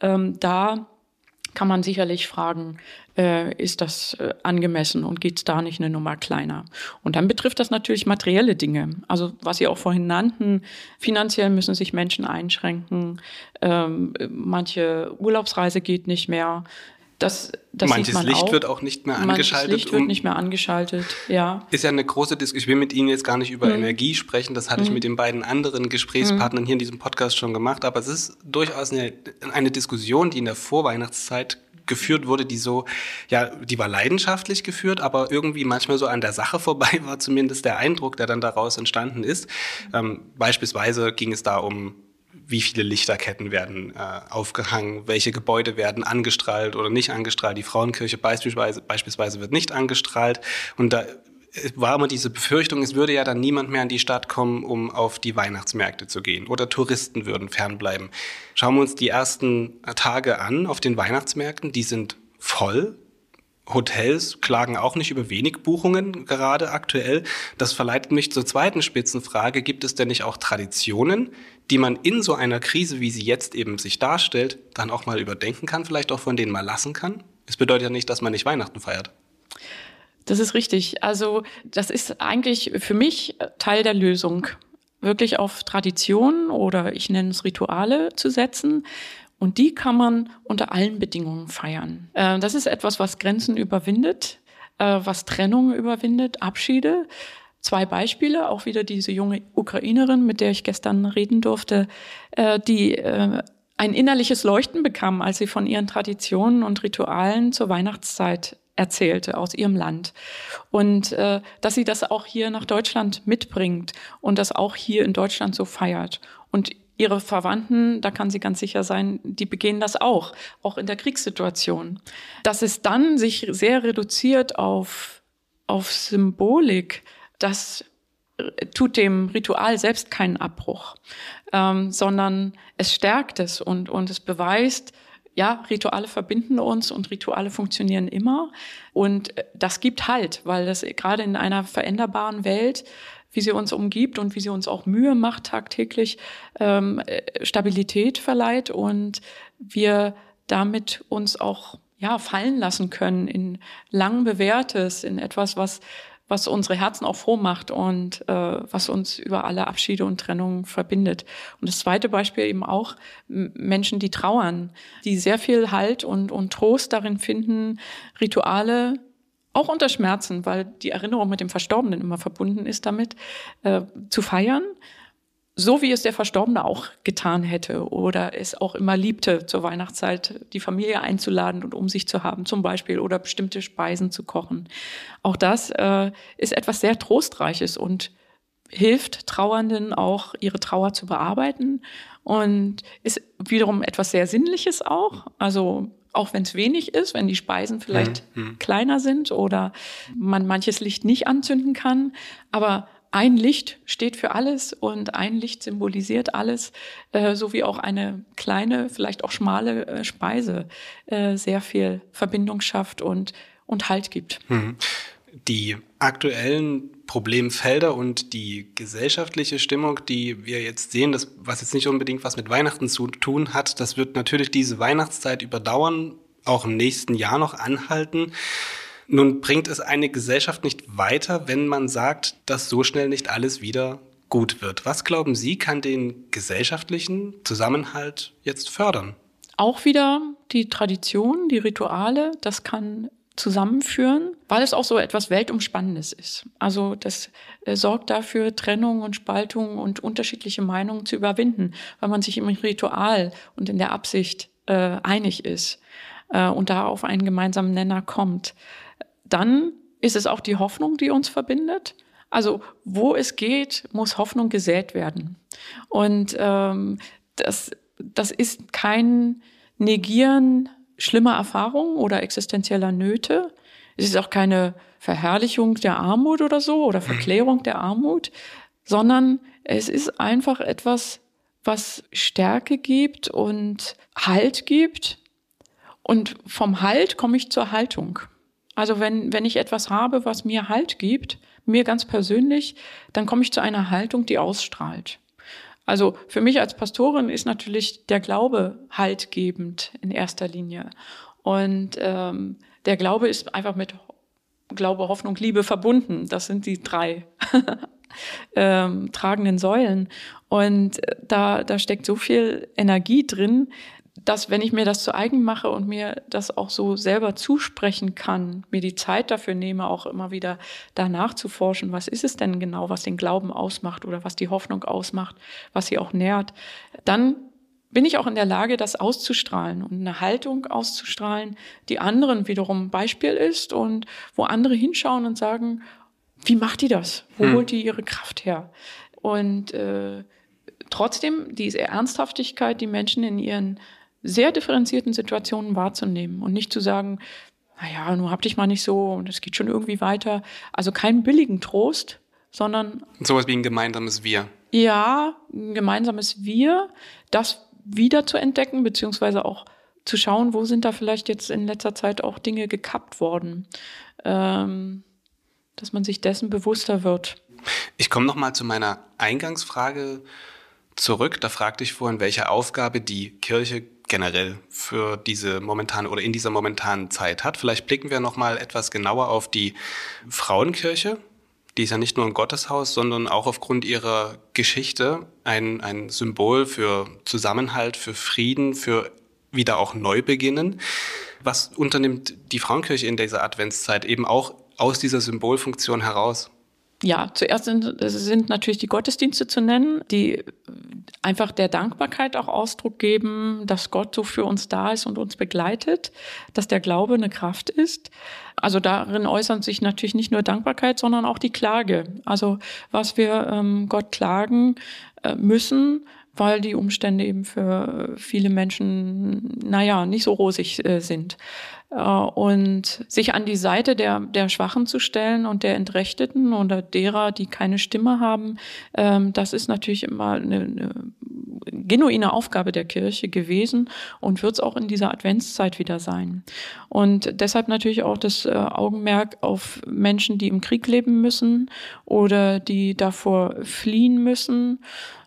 Ähm, da kann man sicherlich fragen, äh, ist das äh, angemessen und geht es da nicht eine Nummer kleiner? Und dann betrifft das natürlich materielle Dinge. Also was Sie auch vorhin nannten, finanziell müssen sich Menschen einschränken, ähm, manche Urlaubsreise geht nicht mehr. Das, das Manches Licht auch. wird auch nicht mehr angeschaltet. Manches Licht wird nicht mehr angeschaltet, ja. Ist ja eine große Diskussion. Ich will mit Ihnen jetzt gar nicht über mhm. Energie sprechen. Das hatte mhm. ich mit den beiden anderen Gesprächspartnern mhm. hier in diesem Podcast schon gemacht. Aber es ist durchaus eine, eine Diskussion, die in der Vorweihnachtszeit geführt wurde, die so, ja, die war leidenschaftlich geführt, aber irgendwie manchmal so an der Sache vorbei war zumindest der Eindruck, der dann daraus entstanden ist. Ähm, beispielsweise ging es da um wie viele Lichterketten werden äh, aufgehangen, welche Gebäude werden angestrahlt oder nicht angestrahlt. Die Frauenkirche beispielsweise, beispielsweise wird nicht angestrahlt. Und da war immer diese Befürchtung, es würde ja dann niemand mehr in die Stadt kommen, um auf die Weihnachtsmärkte zu gehen. Oder Touristen würden fernbleiben. Schauen wir uns die ersten Tage an auf den Weihnachtsmärkten. Die sind voll. Hotels klagen auch nicht über wenig Buchungen gerade aktuell. Das verleitet mich zur zweiten Spitzenfrage. Gibt es denn nicht auch Traditionen, die man in so einer Krise, wie sie jetzt eben sich darstellt, dann auch mal überdenken kann, vielleicht auch von denen mal lassen kann? Es bedeutet ja nicht, dass man nicht Weihnachten feiert. Das ist richtig. Also das ist eigentlich für mich Teil der Lösung, wirklich auf Traditionen oder ich nenne es Rituale zu setzen. Und die kann man unter allen Bedingungen feiern. Äh, das ist etwas, was Grenzen überwindet, äh, was Trennung überwindet, Abschiede. Zwei Beispiele, auch wieder diese junge Ukrainerin, mit der ich gestern reden durfte, äh, die ein innerliches Leuchten bekam, als sie von ihren Traditionen und Ritualen zur Weihnachtszeit erzählte aus ihrem Land und dass sie das auch hier nach Deutschland mitbringt und das auch hier in Deutschland so feiert und ihre Verwandten, da kann sie ganz sicher sein, die begehen das auch, auch in der Kriegssituation. Dass es dann sich sehr reduziert auf, auf Symbolik, das tut dem Ritual selbst keinen Abbruch, ähm, sondern es stärkt es und, und es beweist, ja, Rituale verbinden uns und Rituale funktionieren immer. Und äh, das gibt Halt, weil das gerade in einer veränderbaren Welt wie sie uns umgibt und wie sie uns auch Mühe macht tagtäglich, ähm, äh, Stabilität verleiht und wir damit uns auch ja fallen lassen können in lang bewährtes, in etwas, was was unsere Herzen auch froh macht und äh, was uns über alle Abschiede und Trennungen verbindet. Und das zweite Beispiel eben auch Menschen, die trauern, die sehr viel Halt und, und Trost darin finden, Rituale auch unter Schmerzen, weil die Erinnerung mit dem Verstorbenen immer verbunden ist damit, äh, zu feiern, so wie es der Verstorbene auch getan hätte oder es auch immer liebte, zur Weihnachtszeit die Familie einzuladen und um sich zu haben, zum Beispiel, oder bestimmte Speisen zu kochen. Auch das äh, ist etwas sehr Trostreiches und hilft Trauernden auch, ihre Trauer zu bearbeiten und ist wiederum etwas sehr Sinnliches auch. Also auch wenn es wenig ist, wenn die Speisen vielleicht mhm. kleiner sind oder man manches Licht nicht anzünden kann. Aber ein Licht steht für alles und ein Licht symbolisiert alles, äh, so wie auch eine kleine, vielleicht auch schmale äh, Speise äh, sehr viel Verbindung schafft und, und Halt gibt. Mhm. Die aktuellen Problemfelder und die gesellschaftliche Stimmung, die wir jetzt sehen, das, was jetzt nicht unbedingt was mit Weihnachten zu tun hat, das wird natürlich diese Weihnachtszeit überdauern, auch im nächsten Jahr noch anhalten. Nun bringt es eine Gesellschaft nicht weiter, wenn man sagt, dass so schnell nicht alles wieder gut wird. Was glauben Sie, kann den gesellschaftlichen Zusammenhalt jetzt fördern? Auch wieder die Tradition, die Rituale, das kann zusammenführen, weil es auch so etwas Weltumspannendes ist. Also das äh, sorgt dafür, Trennung und Spaltung und unterschiedliche Meinungen zu überwinden, weil man sich im Ritual und in der Absicht äh, einig ist äh, und da auf einen gemeinsamen Nenner kommt. dann ist es auch die Hoffnung, die uns verbindet. Also wo es geht, muss Hoffnung gesät werden. Und ähm, das, das ist kein Negieren schlimmer Erfahrungen oder existenzieller Nöte. Es ist auch keine Verherrlichung der Armut oder so oder Verklärung der Armut, sondern es ist einfach etwas, was Stärke gibt und Halt gibt. Und vom Halt komme ich zur Haltung. Also wenn, wenn ich etwas habe, was mir Halt gibt, mir ganz persönlich, dann komme ich zu einer Haltung, die ausstrahlt. Also für mich als Pastorin ist natürlich der Glaube haltgebend in erster Linie. Und ähm, der Glaube ist einfach mit Glaube, Hoffnung, Liebe verbunden. Das sind die drei ähm, tragenden Säulen. Und da, da steckt so viel Energie drin, dass wenn ich mir das zu eigen mache und mir das auch so selber zusprechen kann, mir die Zeit dafür nehme, auch immer wieder danach zu forschen, was ist es denn genau, was den Glauben ausmacht oder was die Hoffnung ausmacht, was sie auch nährt, dann bin ich auch in der Lage, das auszustrahlen und eine Haltung auszustrahlen, die anderen wiederum Beispiel ist und wo andere hinschauen und sagen, wie macht die das? Wo hm. holt die ihre Kraft her? Und äh, trotzdem diese Ernsthaftigkeit, die Menschen in ihren sehr differenzierten Situationen wahrzunehmen und nicht zu sagen, naja, nur hab dich mal nicht so und es geht schon irgendwie weiter. Also keinen billigen Trost, sondern. Sowas wie ein gemeinsames Wir. Ja, ein gemeinsames Wir, das wieder zu entdecken, beziehungsweise auch zu schauen, wo sind da vielleicht jetzt in letzter Zeit auch Dinge gekappt worden. Ähm, dass man sich dessen bewusster wird. Ich komme nochmal zu meiner Eingangsfrage zurück. Da fragte ich vorhin, welche Aufgabe die Kirche generell für diese momentane oder in dieser momentanen Zeit hat. Vielleicht blicken wir noch mal etwas genauer auf die Frauenkirche. Die ist ja nicht nur ein Gotteshaus, sondern auch aufgrund ihrer Geschichte ein, ein Symbol für Zusammenhalt, für Frieden, für wieder auch Neubeginnen. Was unternimmt die Frauenkirche in dieser Adventszeit eben auch aus dieser Symbolfunktion heraus? Ja, zuerst sind, sind natürlich die Gottesdienste zu nennen, die einfach der Dankbarkeit auch Ausdruck geben, dass Gott so für uns da ist und uns begleitet, dass der Glaube eine Kraft ist. Also darin äußern sich natürlich nicht nur Dankbarkeit, sondern auch die Klage. Also was wir ähm, Gott klagen äh, müssen, weil die Umstände eben für viele Menschen, naja, nicht so rosig äh, sind. Äh, und sich an die Seite der, der Schwachen zu stellen und der Entrechteten oder derer, die keine Stimme haben, ähm, das ist natürlich immer eine, eine genuine Aufgabe der Kirche gewesen und wird es auch in dieser Adventszeit wieder sein. Und deshalb natürlich auch das äh, Augenmerk auf Menschen, die im Krieg leben müssen oder die davor fliehen müssen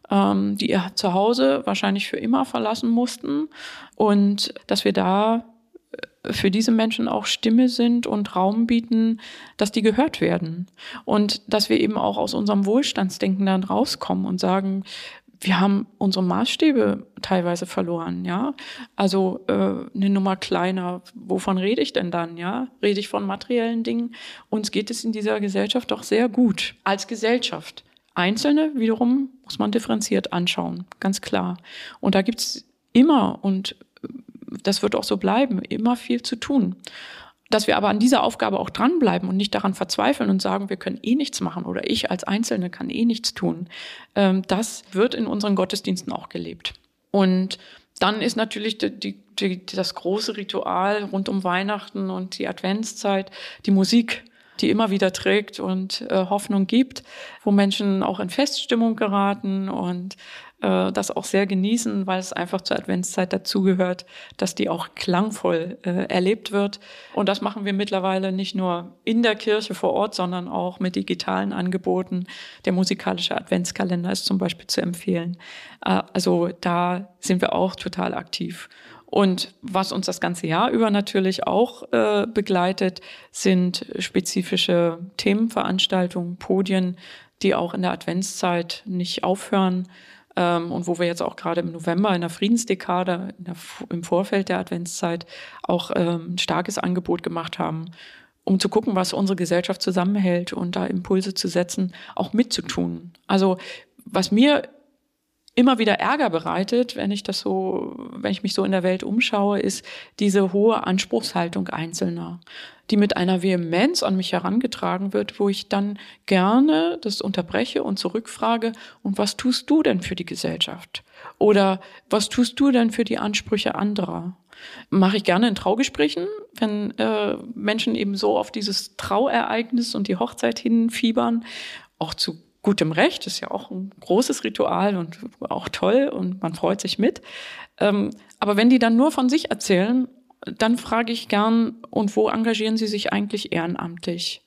ähm, die ihr Zuhause wahrscheinlich für immer verlassen mussten und dass wir da für diese Menschen auch Stimme sind und Raum bieten, dass die gehört werden. Und dass wir eben auch aus unserem Wohlstandsdenken dann rauskommen und sagen, wir haben unsere Maßstäbe teilweise verloren, ja. Also äh, eine Nummer kleiner, wovon rede ich denn dann, ja? Rede ich von materiellen Dingen? Uns geht es in dieser Gesellschaft doch sehr gut als Gesellschaft. Einzelne wiederum muss man differenziert anschauen, ganz klar. Und da gibt's immer, und das wird auch so bleiben, immer viel zu tun. Dass wir aber an dieser Aufgabe auch dranbleiben und nicht daran verzweifeln und sagen, wir können eh nichts machen oder ich als Einzelne kann eh nichts tun, ähm, das wird in unseren Gottesdiensten auch gelebt. Und dann ist natürlich die, die, die, das große Ritual rund um Weihnachten und die Adventszeit, die Musik die immer wieder trägt und äh, Hoffnung gibt, wo Menschen auch in Feststimmung geraten und äh, das auch sehr genießen, weil es einfach zur Adventszeit dazugehört, dass die auch klangvoll äh, erlebt wird. Und das machen wir mittlerweile nicht nur in der Kirche vor Ort, sondern auch mit digitalen Angeboten. Der musikalische Adventskalender ist zum Beispiel zu empfehlen. Äh, also da sind wir auch total aktiv. Und was uns das ganze Jahr über natürlich auch äh, begleitet, sind spezifische Themenveranstaltungen, Podien, die auch in der Adventszeit nicht aufhören ähm, und wo wir jetzt auch gerade im November in der Friedensdekade, in der, im Vorfeld der Adventszeit auch ähm, ein starkes Angebot gemacht haben, um zu gucken, was unsere Gesellschaft zusammenhält und da Impulse zu setzen, auch mitzutun. Also was mir immer wieder Ärger bereitet, wenn ich das so, wenn ich mich so in der Welt umschaue, ist diese hohe Anspruchshaltung Einzelner, die mit einer Vehemenz an mich herangetragen wird, wo ich dann gerne das unterbreche und zurückfrage, und was tust du denn für die Gesellschaft? Oder was tust du denn für die Ansprüche anderer? Mache ich gerne in Traugesprächen, wenn äh, Menschen eben so auf dieses Trauereignis und die Hochzeit hinfiebern, auch zu gutem Recht, ist ja auch ein großes Ritual und auch toll und man freut sich mit. Ähm, aber wenn die dann nur von sich erzählen, dann frage ich gern, und wo engagieren sie sich eigentlich ehrenamtlich?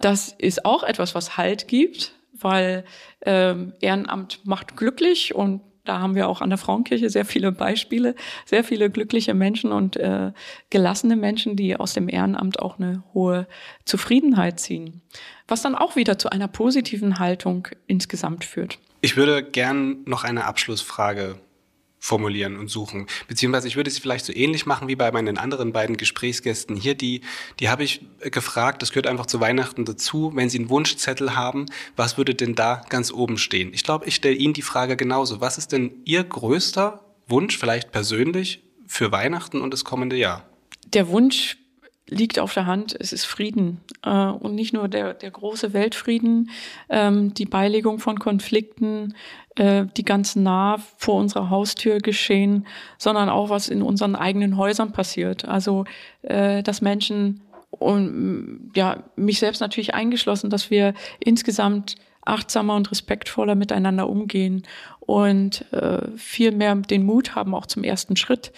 Das ist auch etwas, was Halt gibt, weil ähm, Ehrenamt macht glücklich und da haben wir auch an der Frauenkirche sehr viele Beispiele, sehr viele glückliche Menschen und äh, gelassene Menschen, die aus dem Ehrenamt auch eine hohe Zufriedenheit ziehen. Was dann auch wieder zu einer positiven Haltung insgesamt führt. Ich würde gern noch eine Abschlussfrage formulieren und suchen. Beziehungsweise ich würde es vielleicht so ähnlich machen wie bei meinen anderen beiden Gesprächsgästen hier. Die, die habe ich gefragt, das gehört einfach zu Weihnachten dazu. Wenn Sie einen Wunschzettel haben, was würde denn da ganz oben stehen? Ich glaube, ich stelle Ihnen die Frage genauso. Was ist denn Ihr größter Wunsch, vielleicht persönlich, für Weihnachten und das kommende Jahr? Der Wunsch liegt auf der Hand, es ist Frieden. Äh, und nicht nur der, der große Weltfrieden, ähm, die Beilegung von Konflikten, äh, die ganz nah vor unserer Haustür geschehen, sondern auch was in unseren eigenen Häusern passiert. Also, äh, dass Menschen und ja, mich selbst natürlich eingeschlossen, dass wir insgesamt achtsamer und respektvoller miteinander umgehen und äh, viel mehr den Mut haben, auch zum ersten Schritt.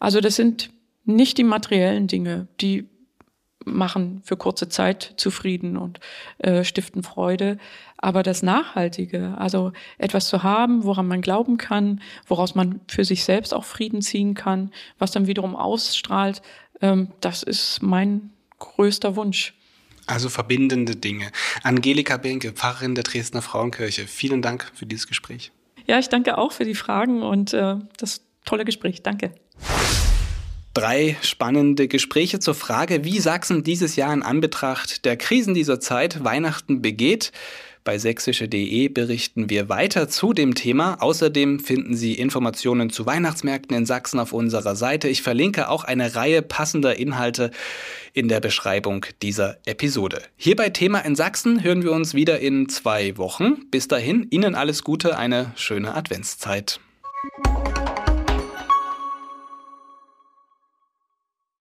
Also das sind nicht die materiellen Dinge, die machen für kurze Zeit zufrieden und äh, stiften Freude, aber das Nachhaltige, also etwas zu haben, woran man glauben kann, woraus man für sich selbst auch Frieden ziehen kann, was dann wiederum ausstrahlt, ähm, das ist mein größter Wunsch. Also verbindende Dinge. Angelika Benke, Pfarrerin der Dresdner Frauenkirche, vielen Dank für dieses Gespräch. Ja, ich danke auch für die Fragen und äh, das tolle Gespräch. Danke drei spannende Gespräche zur Frage, wie Sachsen dieses Jahr in Anbetracht der Krisen dieser Zeit Weihnachten begeht. Bei sächsische.de berichten wir weiter zu dem Thema. Außerdem finden Sie Informationen zu Weihnachtsmärkten in Sachsen auf unserer Seite. Ich verlinke auch eine Reihe passender Inhalte in der Beschreibung dieser Episode. Hier bei Thema in Sachsen hören wir uns wieder in zwei Wochen. Bis dahin, Ihnen alles Gute, eine schöne Adventszeit.